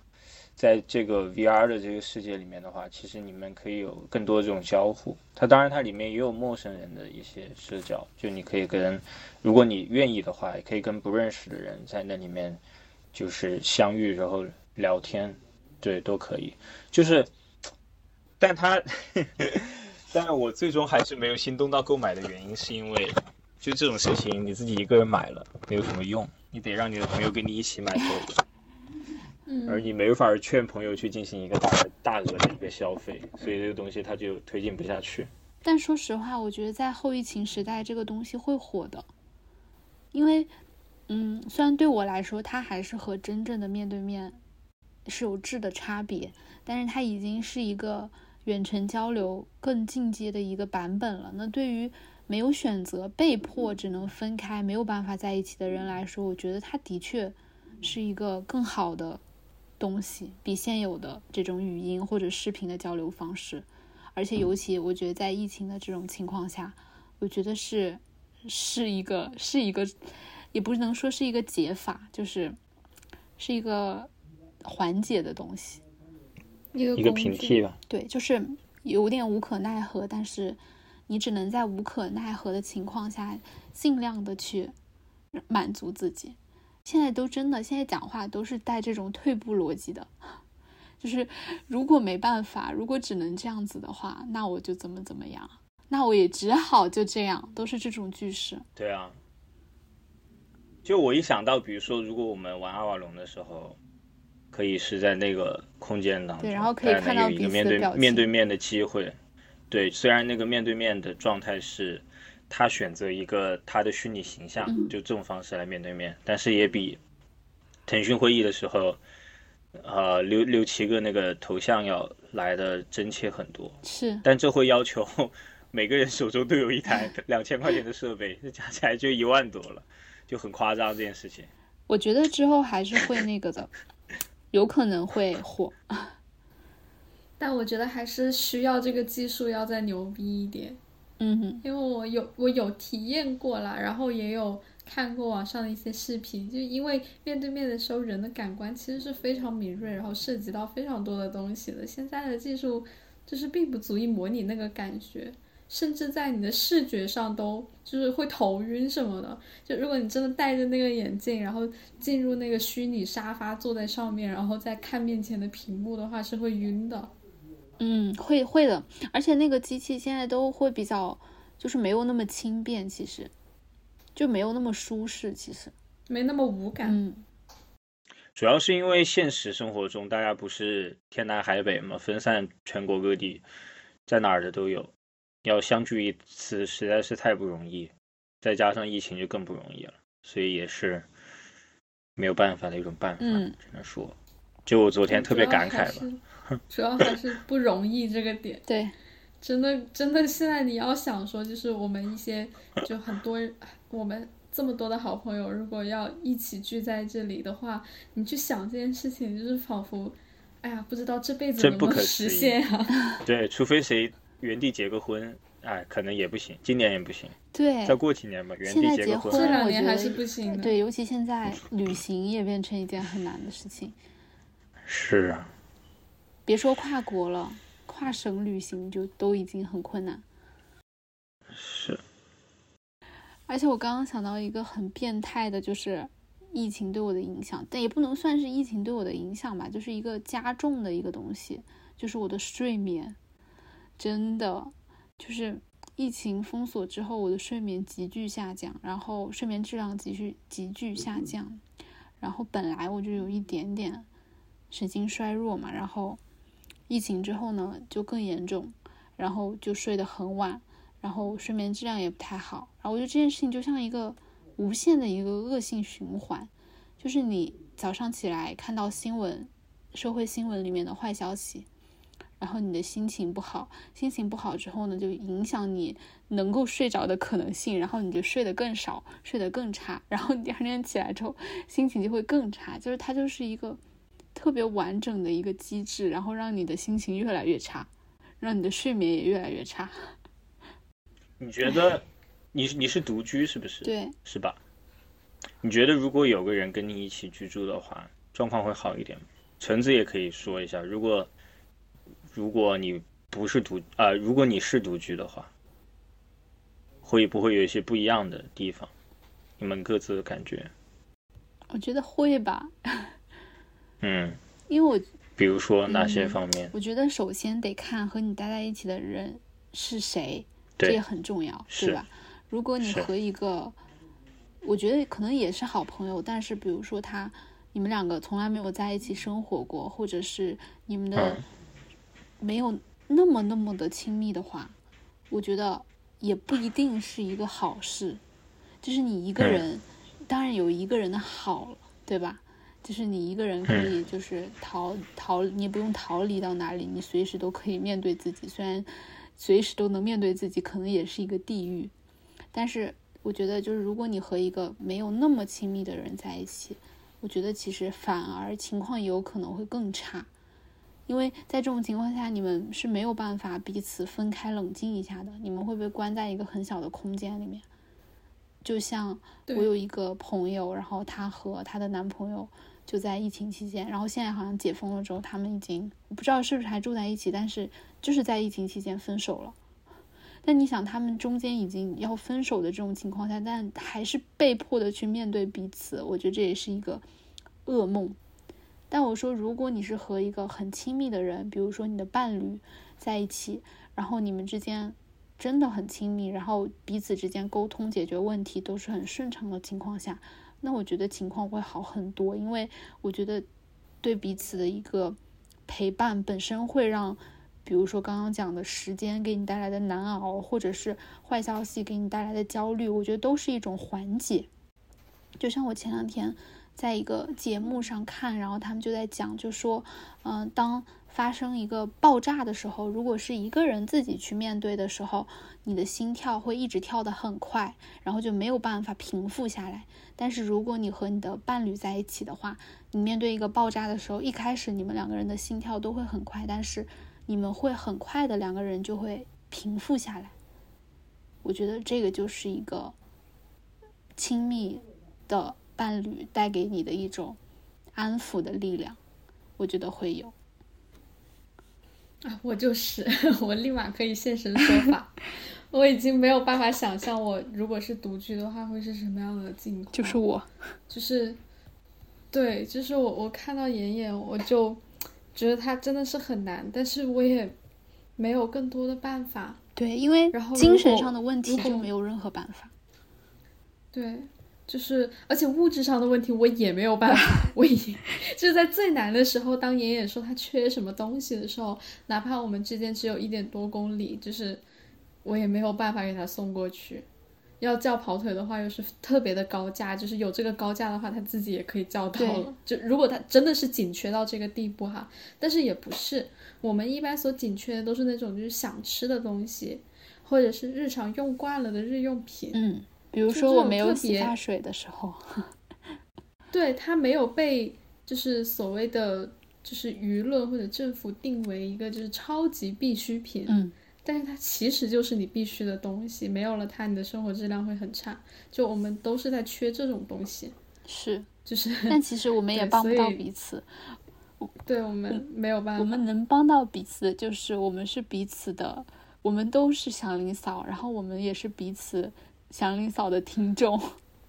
在这个 VR 的这个世界里面的话，其实你们可以有更多这种交互。它当然它里面也有陌生人的一些社交，就你可以跟，如果你愿意的话，也可以跟不认识的人在那里面就是相遇，然后聊天，对，都可以。就是，但它，但我最终还是没有心动到购买的原因，是因为就这种事情你自己一个人买了没有什么用，你得让你的朋友跟你一起买才有用。嗯而你没法劝朋友去进行一个大大额的一个消费，所以这个东西它就推进不下去。但说实话，我觉得在后疫情时代，这个东西会火的，因为，嗯，虽然对我来说，它还是和真正的面对面是有质的差别，但是它已经是一个远程交流更进阶的一个版本了。那对于没有选择、被迫只能分开、没有办法在一起的人来说，我觉得它的确是一个更好的东西，比现有的这种语音或者视频的交流方式。而且尤其我觉得在疫情的这种情况下，我觉得是是一个是一个，也不能说是一个解法，就是是一个缓解的东西。一个一个工具平替吧。对，就是有点无可奈何，但是你只能在无可奈何的情况下，尽量的去满足自己。现在都真的，现在讲话都是带这种退步逻辑的，就是如果没办法，如果只能这样子的话，那我就怎么怎么样，那我也只好就这样，都是这种句式。对啊，就我一想到，比如说，如果我们玩阿瓦隆的时候，可以是在那个空间当中，对然后可以看到彼此能有一个面对面对面的机会。对，虽然那个面对面的状态是他选择一个他的虚拟形象，嗯就这种方式来面对面，但是也比腾讯会议的时候，呃，六六七个那个头像要来的真切很多。是，但这会要求 每个人手中都有一台 两千块钱的设备，这加起来就一万多了，就很夸张这件事情。我觉得之后还是会那个的，有可能会火。但我觉得还是需要这个技术要再牛逼一点。嗯哼，因为我有我有体验过啦，然后也有看过网上的一些视频，就因为面对面的时候，人的感官其实是非常敏锐，然后涉及到非常多的东西的。现在的技术就是并不足以模拟那个感觉，甚至在你的视觉上都就是会头晕什么的。就如果你真的戴着那个眼镜，然后进入那个虚拟沙发坐在上面，然后再看面前的屏幕的话，是会晕的。嗯，会会的，而且那个机器现在都会比较，就是没有那么轻便，其实就没有那么舒适，其实。没那么无感。嗯，主要是因为现实生活中大家不是天南海北嘛，分散全国各地，在哪儿的都有，要相聚一次实在是太不容易，再加上疫情就更不容易了，所以也是没有办法的一种办法，嗯只能说，就我昨天特别感慨吧。主要还是不容易这个点，对，真的真的，现在你要想说，就是我们一些就很多我们这么多的好朋友，如果要一起聚在这里的话，你去想这件事情，就是仿佛，哎呀，不知道这辈子能不能实现啊！对，除非谁原地结个婚，哎，可能也不行，今年也不行，对再，过几年吧，原地结个婚。这两年还是不行的。对，尤其现在旅行也变成一件很难的事情，是啊，别说跨国了，跨省旅行就都已经很困难。是，而且我刚刚想到一个很变态的，就是疫情对我的影响，但也不能算是疫情对我的影响吧，就是一个加重的一个东西，就是我的睡眠，真的就是疫情封锁之后，我的睡眠急剧下降，然后睡眠质量急剧急剧下降，然后本来我就有一点点神经衰弱嘛，然后疫情之后呢就更严重，然后就睡得很晚。然后睡眠质量也不太好，然后我觉得这件事情就像一个无限的一个恶性循环，就是你早上起来看到新闻，社会新闻里面的坏消息，然后你的心情不好，心情不好之后呢，就影响你能够睡着的可能性，然后你就睡得更少，睡得更差，然后你第二天起来之后心情就会更差，就是它就是一个特别完整的一个机制，然后让你的心情越来越差，让你的睡眠也越来越差。你觉得 你你是独居是不是？对，是吧？你觉得如果有个人跟你一起居住的话，状况会好一点吗？橙子也可以说一下，如果如果你不是独啊、如果你是独居的话，会不会有一些不一样的地方？你们各自的感觉？我觉得会吧，嗯，因为我比如说哪些嗯方面？我觉得首先得看和你待在一起的人是谁，这也很重要，是对吧？如果你和一个，我觉得可能也是好朋友，但是比如说他，你们两个从来没有在一起生活过，或者是你们的嗯没有那么那么的亲密的话，我觉得也不一定是一个好事。就是你一个嗯人，当然有一个人的好，对吧？就是你一个人可以就是逃逃，你也不用逃离到哪里，你随时都可以面对自己。虽然随时都能面对自己，可能也是一个地狱。但是我觉得，就是如果你和一个没有那么亲密的人在一起，我觉得其实反而情况有可能会更差，因为在这种情况下，你们是没有办法彼此分开冷静一下的，你们会被关在一个很小的空间里面。就像我有一个朋友，然后她和她的男朋友就在疫情期间，然后现在好像解封了之后，他们已经我不知道是不是还住在一起，但是就是在疫情期间分手了。但你想，他们中间已经要分手的这种情况下，但还是被迫的去面对彼此，我觉得这也是一个噩梦。但我说，如果你是和一个很亲密的人，比如说你的伴侣在一起，然后你们之间真的很亲密，然后彼此之间沟通解决问题都是很顺畅的情况下，那我觉得情况会好很多。因为我觉得对彼此的一个陪伴本身会让，比如说刚刚讲的时间给你带来的难熬，或者是坏消息给你带来的焦虑，我觉得都是一种缓解。就像我前两天在一个节目上看，然后他们就在讲，就说，嗯，当发生一个爆炸的时候，如果是一个人自己去面对的时候，你的心跳会一直跳得很快，然后就没有办法平复下来。但是如果你和你的伴侣在一起的话，你面对一个爆炸的时候，一开始你们两个人的心跳都会很快，但是你们会很快的两个人就会平复下来。我觉得这个就是一个亲密的伴侣带给你的一种安抚的力量，我觉得会有。啊，我就是 我立马可以现身说法，我已经没有办法想象我如果是独居的话会是什么样的境况。就是我，就是对，就是我，我看到妍妍，我就觉得他真的是很难，但是我也没有更多的办法。对，因为然后精神上的问题就没有任何办法。对，就是而且物质上的问题我也没有办法，我已经就是在最难的时候，当妍妍说她缺什么东西的时候，哪怕我们之间只有一点多公里，就是我也没有办法给她送过去。要叫跑腿的话，又是特别的高价，就是有这个高价的话，他自己也可以叫到了。就如果他真的是紧缺到这个地步哈，但是也不是，我们一般所紧缺的都是那种就是想吃的东西，或者是日常用惯了的日用品。嗯，比如说我没有洗发水的时候，对，它没有被就是所谓的就是舆论或者政府定为一个就是超级必需品，嗯，但是它其实就是你必须的东西，没有了它，你的生活质量会很差。就我们都是在缺这种东西，是，就是但其实我们也帮不到彼此。对我们没有办法，我们能帮到彼此的就是我们是彼此的，我们都是祥林嫂，然后我们也是彼此祥林嫂的听众。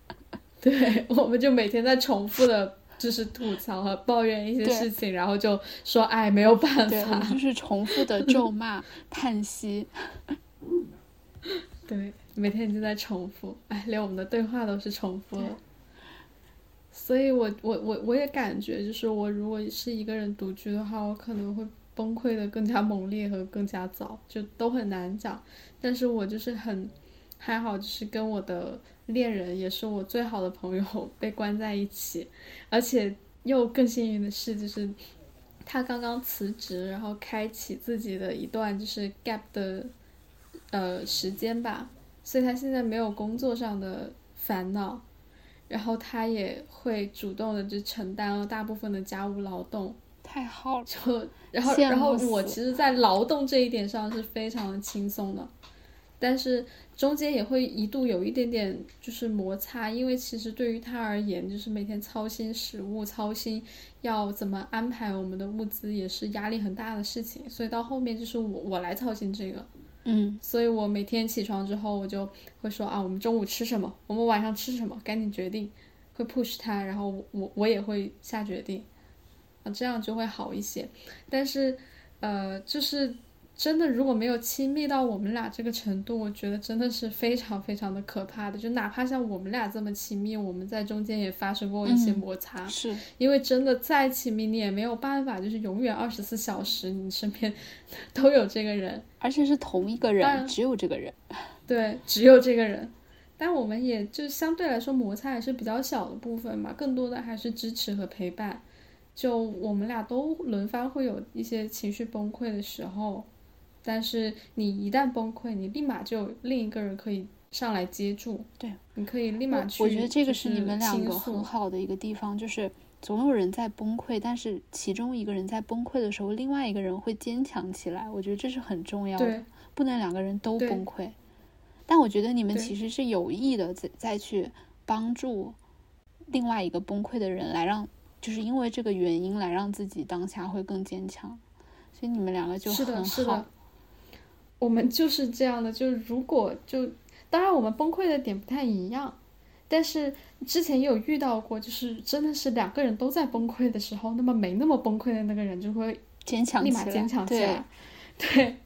对，我们就每天在重复的，就是吐槽和抱怨一些事情，然后就说哎没有办对，我们法，就是重复的咒骂、叹息。对，每天就在重复，哎，连我们的对话都是重复了。所以我我我我也感觉，就是我如果是一个人独居的话，我可能会崩溃的更加猛烈和更加早，就都很难讲。但是我就是很还好，就是跟我的恋人，也是我最好的朋友被关在一起，而且又更幸运的是，就是他刚刚辞职，然后开启自己的一段就是 gap 的呃时间吧，所以他现在没有工作上的烦恼，然后他也会主动的就承担了大部分的家务劳动，太好了，就然后然后我其实，在劳动这一点上是非常的轻松的，但是中间也会一度有一点点就是摩擦，因为其实对于他而言，就是每天操心食物，操心要怎么安排我们的物资，也是压力很大的事情，所以到后面就是我我来操心这个，嗯，所以我每天起床之后，我就会说啊，我们中午吃什么，我们晚上吃什么，赶紧决定，会 push 他，然后我我也会下决定，啊，这样就会好一些。但是，呃，就是真的如果没有亲密到我们俩这个程度，我觉得真的是非常非常的可怕的。就哪怕像我们俩这么亲密，我们在中间也发生过一些嗯摩擦，是因为真的再亲密，你也没有办法，就是永远二十四小时你身边 都有这个人。而且是同一个人，只有这个人。对，只有这个人。但我们也就相对来说摩擦还是比较小的部分嘛，更多的还是支持和陪伴。就我们俩都轮番会有一些情绪崩溃的时候，但是你一旦崩溃，你立马就有另一个人可以上来接住。对，你可以立马去。我觉得这个是你们两个很好的一个地方，就是总有人在崩溃，但是其中一个人在崩溃的时候，另外一个人会坚强起来。我觉得这是很重要的对，不能两个人都崩溃。但我觉得你们其实是有意的在再去帮助另外一个崩溃的人，来让就是因为这个原因来让自己当下会更坚强。所以你们两个就是的，很好是的。。我们就是这样的，就是如果就当然我们崩溃的点不太一样，但是之前也有遇到过，就是真的是两个人都在崩溃的时候，那么没那么崩溃的那个人就会坚强起来，立马坚强起对来，，对，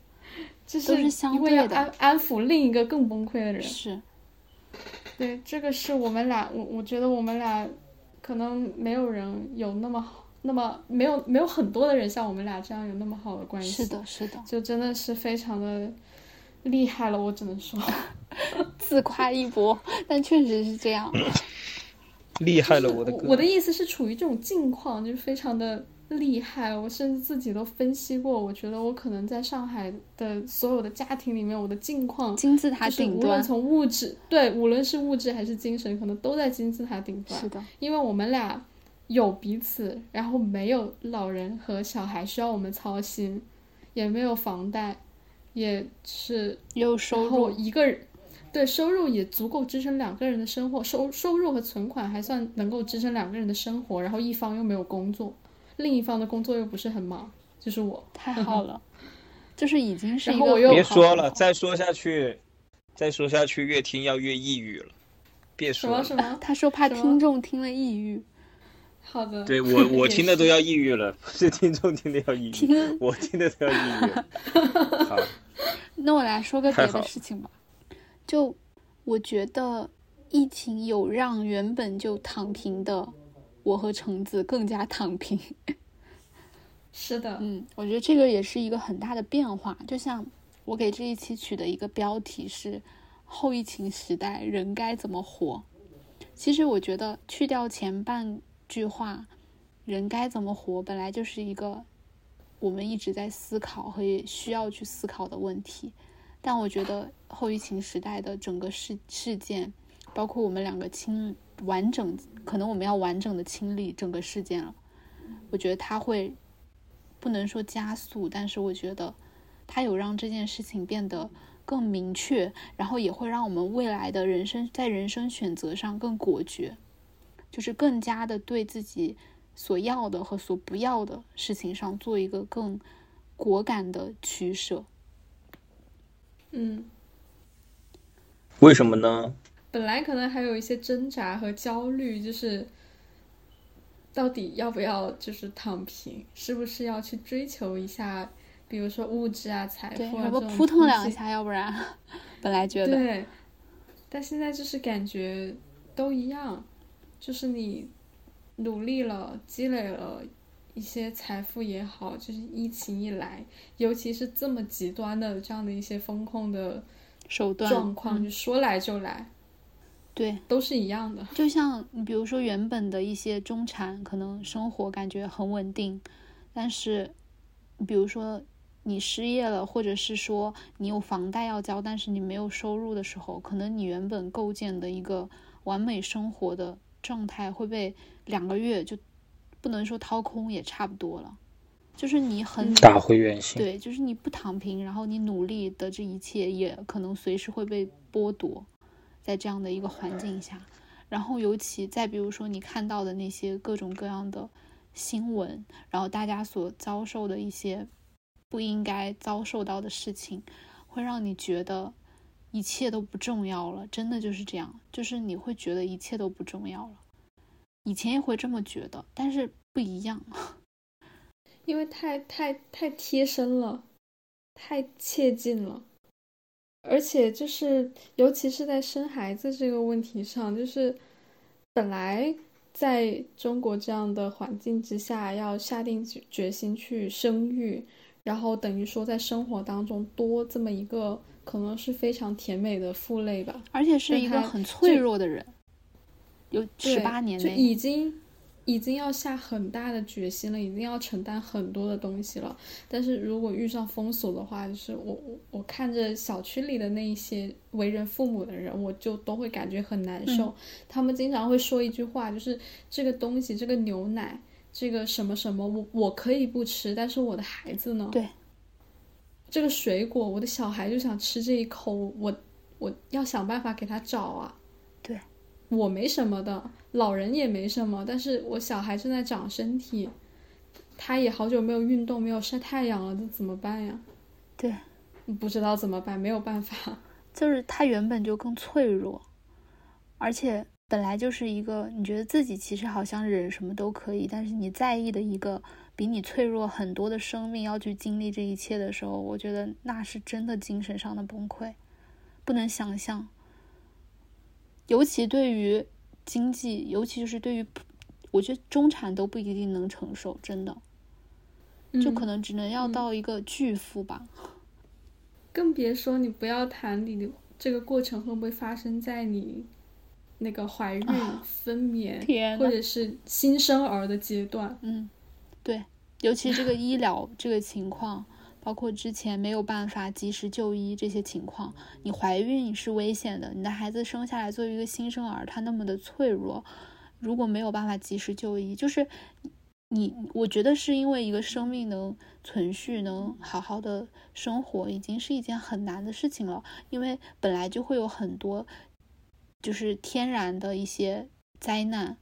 就是因为要安安抚另一个更崩溃的人，是。对，这个是我们俩，我我觉得我们俩可能没有人有那么好，那么没有没有很多的人像我们俩这样有那么好的关系，是的，是的，就真的是非常的厉害了，我只能说，自夸一波，但确实是这样。厉害了我的哥！我的意思是处于这种境况，就是非常的厉害。我甚至自己都分析过，我觉得我可能在上海的所有的家庭里面，我的境况金字塔顶端，无论从物质对，无论是物质还是精神，可能都在金字塔顶端。是的，因为我们俩有彼此，然后没有老人和小孩需要我们操心，也没有房贷，也是有收入一个人。对，收入也足够支撑两个人的生活，收收入和存款还算能够支撑两个人的生活，然后一方又没有工作，另一方的工作又不是很忙，就是我，太好了，就是已经是一个别说了，再说下去，再说下去越听要越抑郁了，别说了，什么什么？他说怕听众听了抑郁，好的，对我我听的都要抑郁了，不是听众听的要抑郁，我听的都要抑郁，好，那我来说个别的事情吧。就我觉得，疫情有让原本就躺平的我和橙子更加躺平。是的，嗯，我觉得这个也是一个很大的变化。就像我给这一期取的一个标题是“后疫情时代人该怎么活”。其实我觉得去掉前半句话“人该怎么活”，本来就是一个我们一直在思考和也需要去思考的问题。但我觉得后疫情时代的整个事事件，包括我们两个清完整，可能我们要完整的清理整个事件了。我觉得它会不能说加速，但是我觉得它有让这件事情变得更明确，然后也会让我们未来的人生在人生选择上更果决，就是更加的对自己所要的和所不要的事情上做一个更果敢的取舍。嗯，为什么呢？本来可能还有一些挣扎和焦虑，就是到底要不要就是躺平，是不是要去追求一下，比如说物质啊、财富啊这种扑腾两下，要不然 本来觉得对，但现在就是感觉都一样，就是你努力了，积累了。一些财富也好，就是疫情一来，尤其是这么极端的这样的一些风控的手段状况，就说来就来，对，都是一样的。就像你比如说，原本的一些中产可能生活感觉很稳定，但是，比如说你失业了，或者是说你有房贷要交，但是你没有收入的时候，可能你原本构建的一个完美生活的状态会被两个月就。不能说掏空也差不多了，就是你很打回原形。对，就是你不躺平，然后你努力的这一切也可能随时会被剥夺，在这样的一个环境下，然后尤其再比如说你看到的那些各种各样的新闻，然后大家所遭受的一些不应该遭受到的事情，会让你觉得一切都不重要了。真的就是这样，就是你会觉得一切都不重要了。以前也会这么觉得，但是不一样，因为太太太贴身了，太切近了，而且就是，尤其是在生孩子这个问题上，就是本来在中国这样的环境之下，要下定决心去生育，然后等于说在生活当中多这么一个，可能是非常甜美的负累吧，而且是一个很脆弱的人。有十八年就已经已经要下很大的决心了，已经要承担很多的东西了。但是如果遇上封锁的话，就是我我我看着小区里的那一些为人父母的人，我就都会感觉很难受。他们经常会说一句话，就是这个东西，这个牛奶，这个什么什么，我我可以不吃，但是我的孩子呢？对，这个水果，我的小孩就想吃这一口，我我要想办法给他找啊。对我没什么的，老人也没什么，但是我小孩正在长身体，他也好久没有运动，没有晒太阳了，这怎么办呀？对，不知道怎么办，没有办法。就是他原本就更脆弱，而且本来就是一个你觉得自己其实好像忍什么都可以，但是你在意的一个比你脆弱很多的生命要去经历这一切的时候，我觉得那是真的精神上的崩溃，不能想象。尤其对于经济，尤其就是对于，我觉得中产都不一定能承受，真的，就可能只能要到一个巨富吧。更别说你不要谈你的这个过程会不会发生在你那个怀孕、啊分娩，天或者是新生儿的阶段。嗯，对，尤其这个医疗这个情况，包括之前没有办法及时就医这些情况，你怀孕是危险的，你的孩子生下来作为一个新生儿，他那么的脆弱，如果没有办法及时就医，就是你，我觉得是因为一个生命能存续，能好好的生活，已经是一件很难的事情了，因为本来就会有很多就是天然的一些灾难，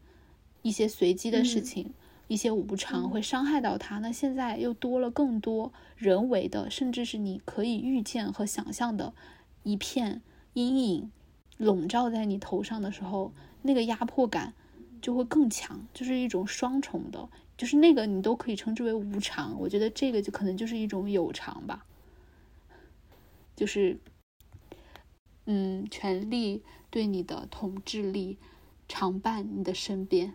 一些随机的事嗯情。一些无常嗯会伤害到他，那现在又多了更多人为的，甚至是你可以预见和想象的一片阴影笼罩在你头上的时候，那个压迫感就会更强，就是一种双重的，就是那个你都可以称之为无常，我觉得这个就可能就是一种有常吧，就是嗯，权力对你的统治力常伴你的身边。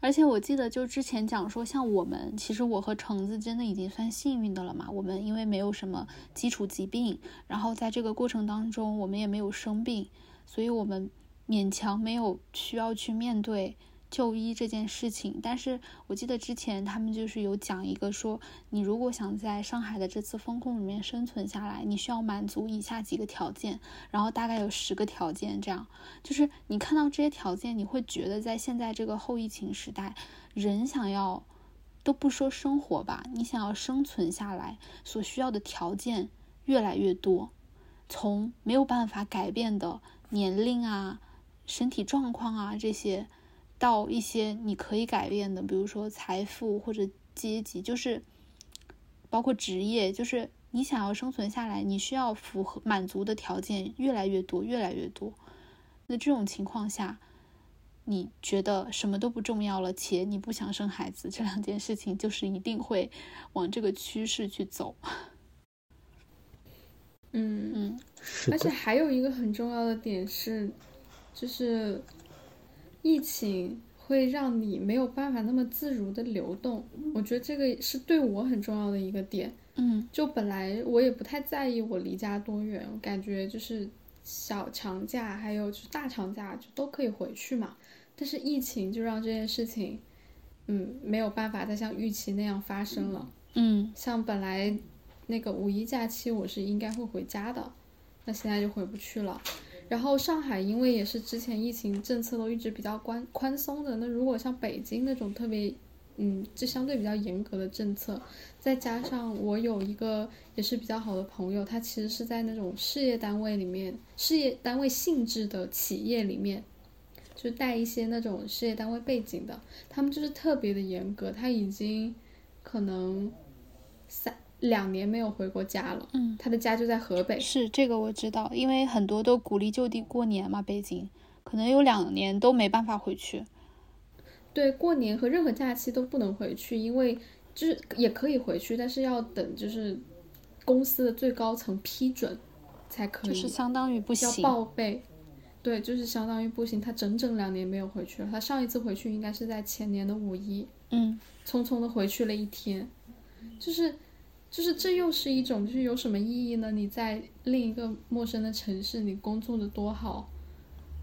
而且我记得，就之前讲说，像我们，其实我和橙子真的已经算幸运的了嘛。我们因为没有什么基础疾病，然后在这个过程当中，我们也没有生病，所以我们勉强没有需要去面对就医这件事情。但是我记得之前他们就是有讲一个说，你如果想在上海的这次风控里面生存下来，你需要满足以下几个条件，然后大概有十个条件，这样就是你看到这些条件，你会觉得在现在这个后疫情时代，人想要都不说生活吧，你想要生存下来所需要的条件越来越多，从没有办法改变的年龄啊、身体状况啊这些，到一些你可以改变的，比如说财富或者阶级，就是包括职业，就是你想要生存下来，你需要符合满足的条件越来越多，越来越多。那这种情况下，你觉得什么都不重要了，且你不想生孩子，这两件事情就是一定会往这个趋势去走。嗯，嗯是而且，还有一个很重要的点是，就是疫情会让你没有办法那么自如的流动。我觉得这个是对我很重要的一个点。嗯就本来我也不太在意我离家多远，我感觉就是小长假还有就是大长假就都可以回去嘛。但是疫情就让这件事情，嗯，没有办法再像预期那样发生了。嗯像本来那个五一假期我是应该会回家的，那现在就回不去了。然后上海因为也是之前疫情政策都一直比较宽宽松的，那如果像北京那种特别，嗯，就相对比较严格的政策，再加上我有一个也是比较好的朋友，他其实是在那种事业单位里面，事业单位性质的企业里面，就带一些那种事业单位背景的，他们就是特别的严格，他已经可能三两年没有回过家了，嗯，他的家就在河北，是这个我知道，因为很多都鼓励就地过年嘛，北京可能有两年都没办法回去。对，过年和任何假期都不能回去，因为就是也可以回去，但是要等就是公司的最高层批准才可以，就是相当于不行要。报备。对，就是相当于不行，他整整两年没有回去了。他上一次回去应该是在前年的五一，嗯匆匆的回去了一天，就是就是这又是一种就是有什么意义呢？你在另一个陌生的城市，你工作的多好，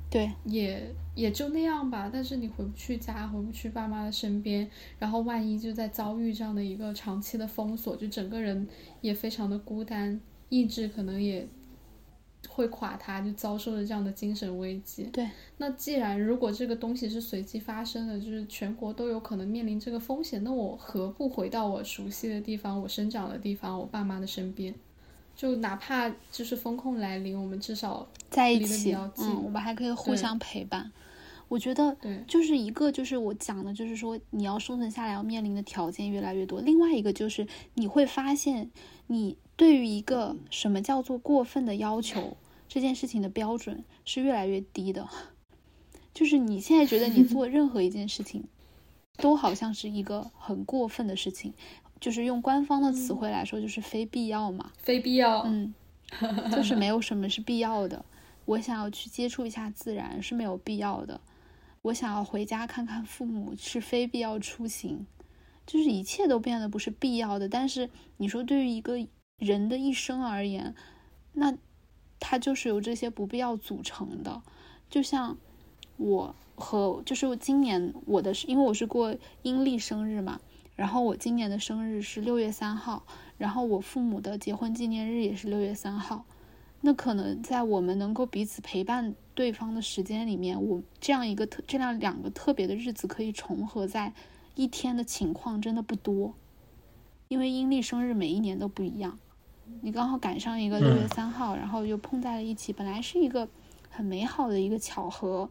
对，也也就那样吧。但是你回不去家，回不去爸妈的身边，然后万一就在遭遇这样的一个长期的封锁，就整个人也非常的孤单，意志可能也会垮塌，就遭受了这样的精神危机。对，那既然如果这个东西是随机发生的，就是全国都有可能面临这个风险，那我何不回到我熟悉的地方，我生长的地方，我爸妈的身边？就哪怕就是风控来临，我们至少在一起，嗯，我们还可以互相陪伴。我觉得对就是一个就是我讲的，就是说你要生存下来要面临的条件越来越多。另外一个就是你会发现，你对于一个什么叫做过分的要求这件事情的标准是越来越低的。就是你现在觉得你 做任何一件事情，都好像是一个很过分的事情，就是用官方的词汇来说，就是非必要嘛。非必要。嗯，就是没有什么是必要的。我想要去接触一下自然是没有必要的，我想要回家看看父母是非必要出行，就是一切都变得不是必要的。但是你说对于一个人的一生而言，那它就是由这些不必要组成的。就像我和就是今年我的，因为我是过阴历生日嘛，然后我今年的生日是六月三号，然后我父母的结婚纪念日也是六月三号。那可能在我们能够彼此陪伴对方的时间里面，我这样一个特这样两个特别的日子可以重合在一天的情况真的不多，因为阴历生日每一年都不一样，你刚好赶上一个六月三号，然后又碰在了一起，本来是一个很美好的一个巧合。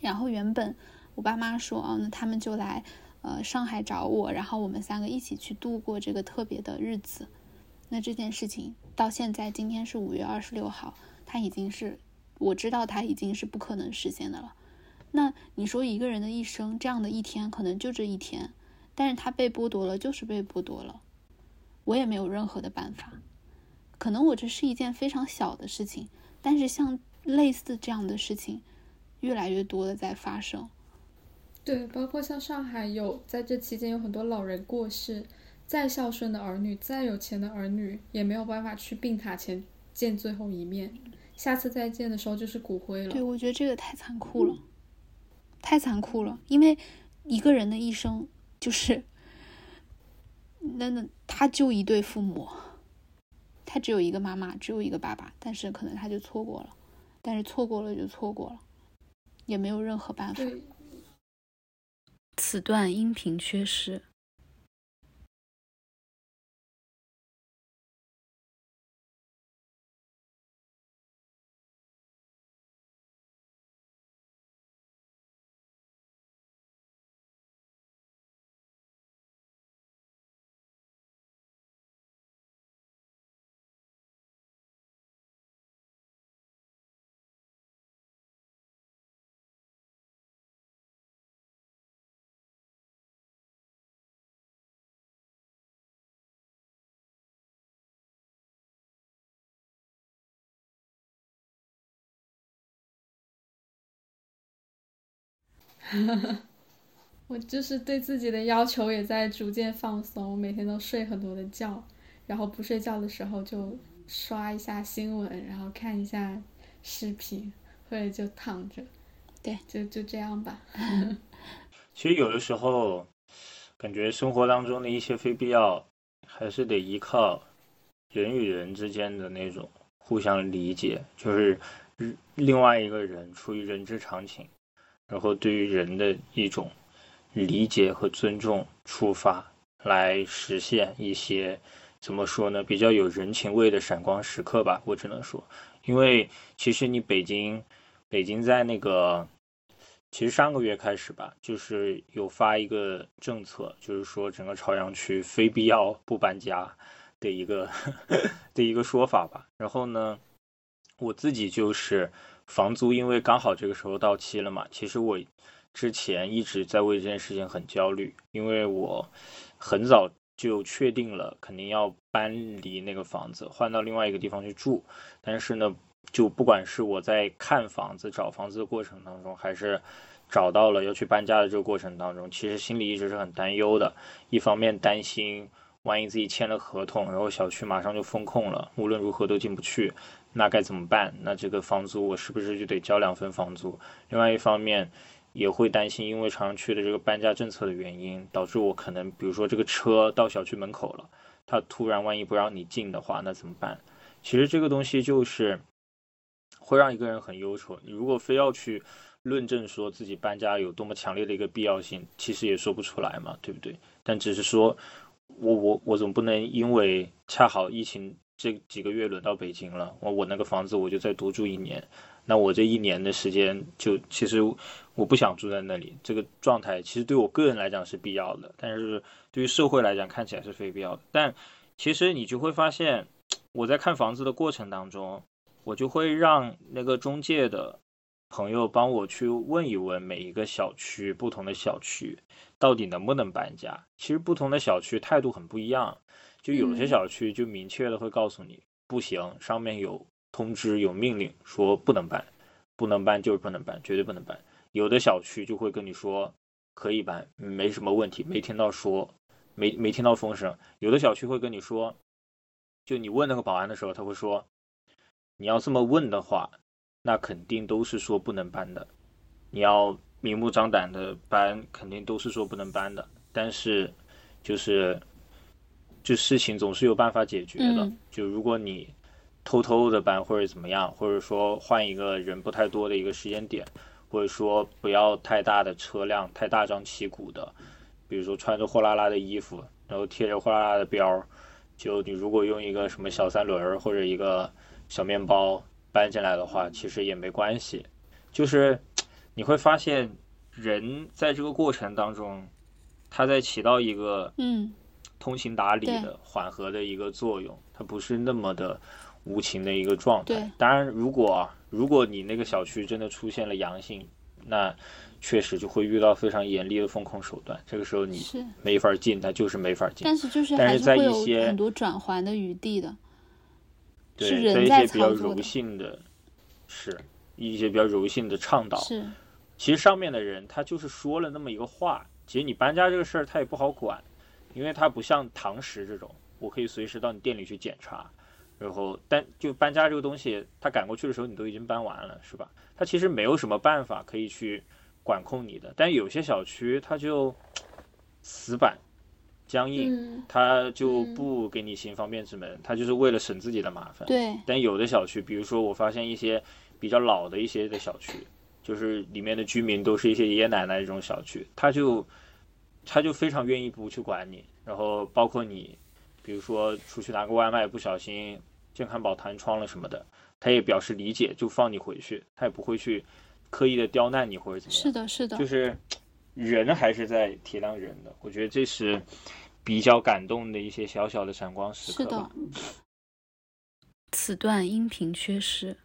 然后原本我爸妈说，哦，那他们就来呃上海找我，然后我们三个一起去度过这个特别的日子。那这件事情。到现在，今天是五月二十六号，他已经是我知道他已经是不可能实现的了。那你说一个人的一生，这样的一天可能就这一天，但是他被剥夺了，就是被剥夺了，我也没有任何的办法。可能我这是一件非常小的事情，但是像类似这样的事情，越来越多的在发生。对，包括像上海有在这期间有很多老人过世。再孝顺的儿女，再有钱的儿女，也没有办法去病榻前见最后一面。下次再见的时候，就是骨灰了。对，我觉得这个太残酷了，太残酷了。因为一个人的一生，就是那那他就一对父母，他只有一个妈妈，只有一个爸爸，但是可能他就错过了，但是错过了就错过了，也没有任何办法。此段音频缺失。我就是对自己的要求也在逐渐放松，每天都睡很多的觉，然后不睡觉的时候就刷一下新闻，然后看一下视频，或者就躺着，对，就就这样吧。其实有的时候，感觉生活当中的一些非必要，还是得依靠人与人之间的那种互相理解，就是另外一个人出于人之常情。然后，对于人的一种理解和尊重出发，来实现一些怎么说呢？比较有人情味的闪光时刻吧。我只能说，因为其实你北京，北京在那个，其实上个月开始吧，就是有发一个政策，就是说整个朝阳区非必要不搬家的一个 的一个说法吧。然后呢，我自己就是。房租因为刚好这个时候到期了嘛，其实我之前一直在为这件事情很焦虑，因为我很早就确定了肯定要搬离那个房子，换到另外一个地方去住。但是呢，就不管是我在看房子、找房子的过程当中，还是找到了要去搬家的这个过程当中，其实心里一直是很担忧的。一方面担心万一自己签了合同，然后小区马上就封控了，无论如何都进不去。那该怎么办？那这个房租我是不是就得交两份房租？另外一方面也会担心，因为朝阳区的这个搬家政策的原因，导致我可能，比如说这个车到小区门口了，他突然万一不让你进的话，那怎么办？其实这个东西就是会让一个人很忧愁。你如果非要去论证说自己搬家有多么强烈的一个必要性，其实也说不出来嘛，对不对？但只是说我我我总不能因为恰好疫情。这几个月轮到北京了，我我那个房子我就再多住一年，那我这一年的时间就其实我不想住在那里，这个状态其实对我个人来讲是必要的，但是对于社会来讲看起来是非必要的。但其实你就会发现，我在看房子的过程当中，我就会让那个中介的朋友帮我去问一问每一个小区不同的小区到底能不能搬家。其实不同的小区态度很不一样。就有些小区就明确的会告诉你不行，上面有通知有命令说不能搬，不能搬就是不能搬，绝对不能搬。有的小区就会跟你说可以搬，没什么问题，没听到说，没没听到风声。有的小区会跟你说，就你问那个保安的时候，他会说你要这么问的话，那肯定都是说不能搬的。你要明目张胆的搬，肯定都是说不能搬的。但是，就是就事情总是有办法解决的。嗯就如果你偷偷的搬或者怎么样，或者说换一个人不太多的一个时间点，或者说不要太大的车辆，太大张旗鼓的，比如说穿着货拉拉的衣服，然后贴着货拉拉的标儿，就你如果用一个什么小三轮儿或者一个小面包搬进来的话，其实也没关系。就是 你会发现，人在这个过程当中，他在起到一个嗯通情达理的缓和的一个作用，它不是那么的无情的一个状态。当然，如果啊如果你那个小区真的出现了阳性，那确实就会遇到非常严厉的风控手段。这个时候你，没法进，它就是没法进。但是就是但是在一些很多转圜的余地的，是对，在人在一些比较柔性的，是一些比较柔性的倡导。是其实上面的人他就是说了那么一个话，其实你搬家这个事儿他也不好管，因为它不像堂食这种，我可以随时到你店里去检查，然后但就搬家这个东西，他赶过去的时候你都已经搬完了，是吧？他其实没有什么办法可以去管控你的，但有些小区他就死板、僵硬，嗯。他就嗯不给你行方便之门，他就是为了省自己的麻烦。对，但有的小区，比如说我发现一些比较老的一些的小区，就是里面的居民都是一些爷爷奶奶这种小区，他就他就非常愿意不去管你，然后包括你，比如说出去拿个外卖不小心健康宝弹窗了什么的，他也表示理解，就放你回去，他也不会去刻意的刁难你或者怎么样。是的，是的，就是人还是在体谅人的，我觉得这是比较感动的一些小小的闪光时刻是的。，此段音频缺失。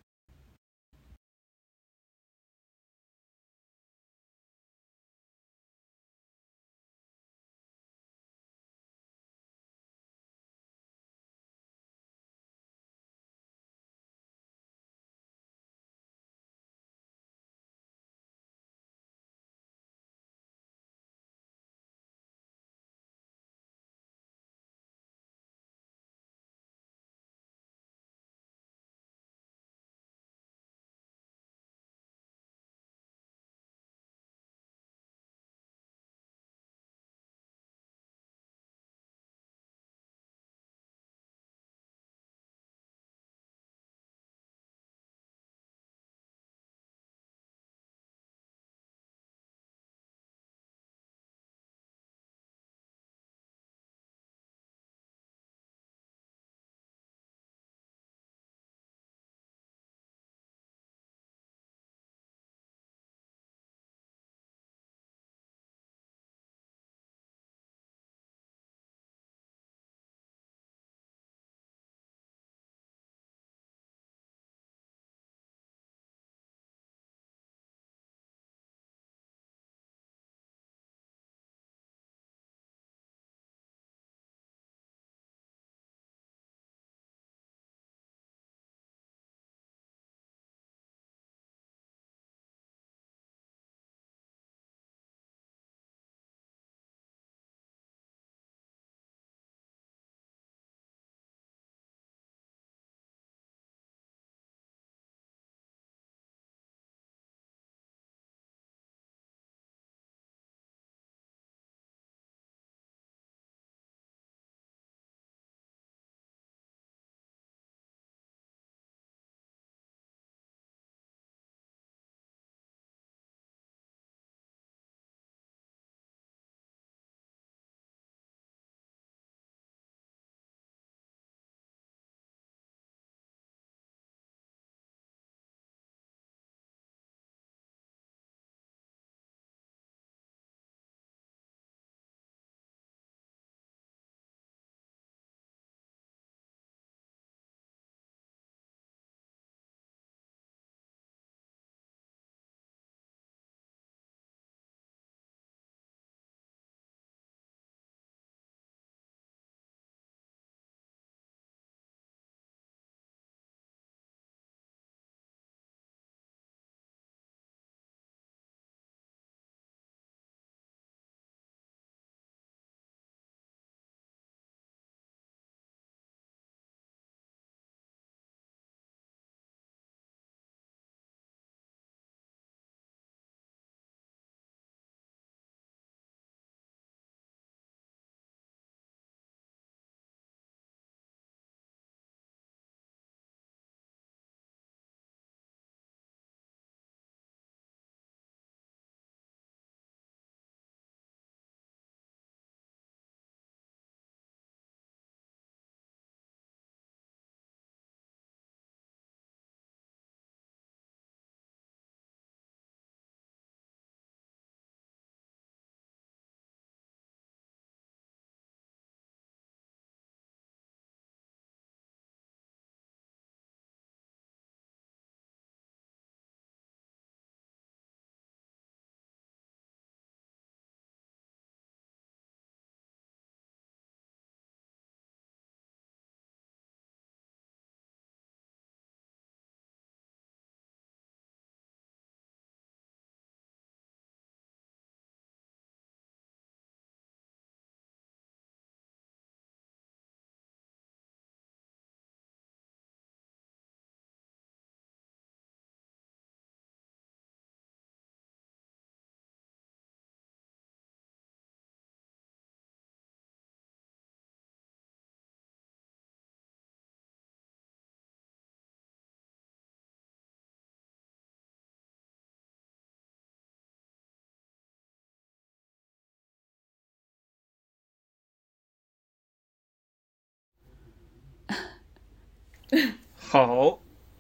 好，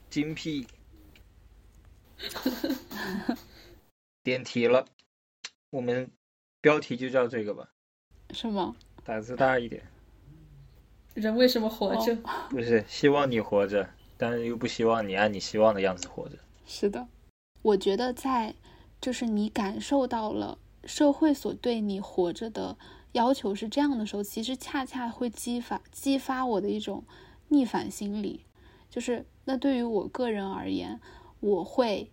精辟。点题了，我们标题就叫这个吧。是吗？胆子大一点。人为什么活着？不是希望你活着，但是又不希望你按你希望的样子活着。是的，我觉得在就是你感受到了社会所对你活着的要求是这样的时候，其实恰恰会激发激发我的一种逆反心理。就是那对于我个人而言，我会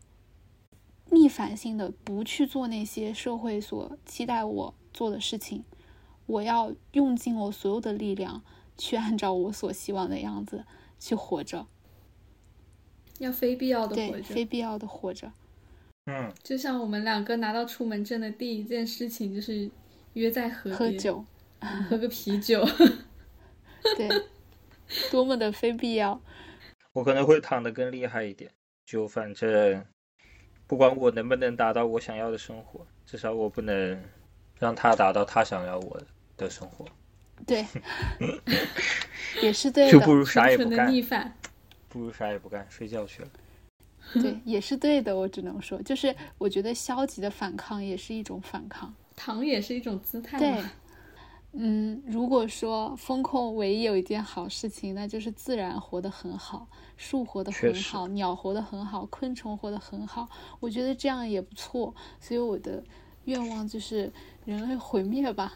逆反性的不去做那些社会所期待我做的事情，我要用尽我所有的力量去按照我所希望的样子去活着。要非必要的活，着，非必要的活着。嗯，就像我们两个拿到出门证的第一件事情就是约在河边喝酒，喝个啤酒。对，多么的非必要。我可能会躺得更厉害一点，就反正不管我能不能达到我想要的生活，至少我不能让他达到他想要我的生活，对，也是对的，就不如啥也不干，逆反。不如啥也不干，睡觉去了。对，也是对的。我只能说，就是我觉得消极的反抗也是一种反抗。躺也是一种姿态对嘛。，嗯，如果说风控唯一有一件好事情，那就是自然活得很好，树活得很好，鸟活得很好，昆虫活得很好。我觉得这样也不错。所以我的愿望就是人类毁灭吧。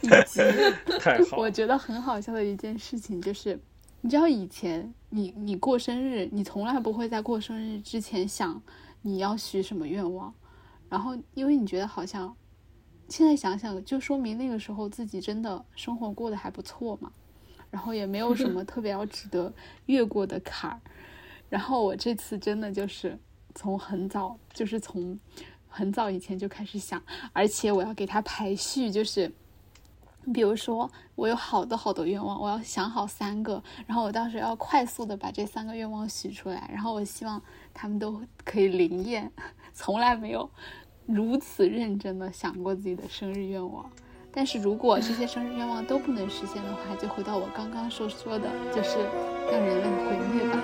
以及 太好，我觉得很好笑的一件事情就是，你知道以前你你过生日，你从来不会在过生日之前想你要许什么愿望，然后因为你觉得好像现在想想，就说明那个时候自己真的生活过得还不错嘛，然后也没有什么特别要值得越过的坎儿。然后我这次真的就是从很早，就是从很早以前就开始想，而且我要给它排序，就是。比如说，我有好多好多愿望，我要想好三个，然后我到时要快速的把这三个愿望许出来，然后我希望他们都可以灵验，从来没有如此认真的想过自己的生日愿望。但是如果这些生日愿望都不能实现的话，就回到我刚刚说说的，就是让人类毁灭吧。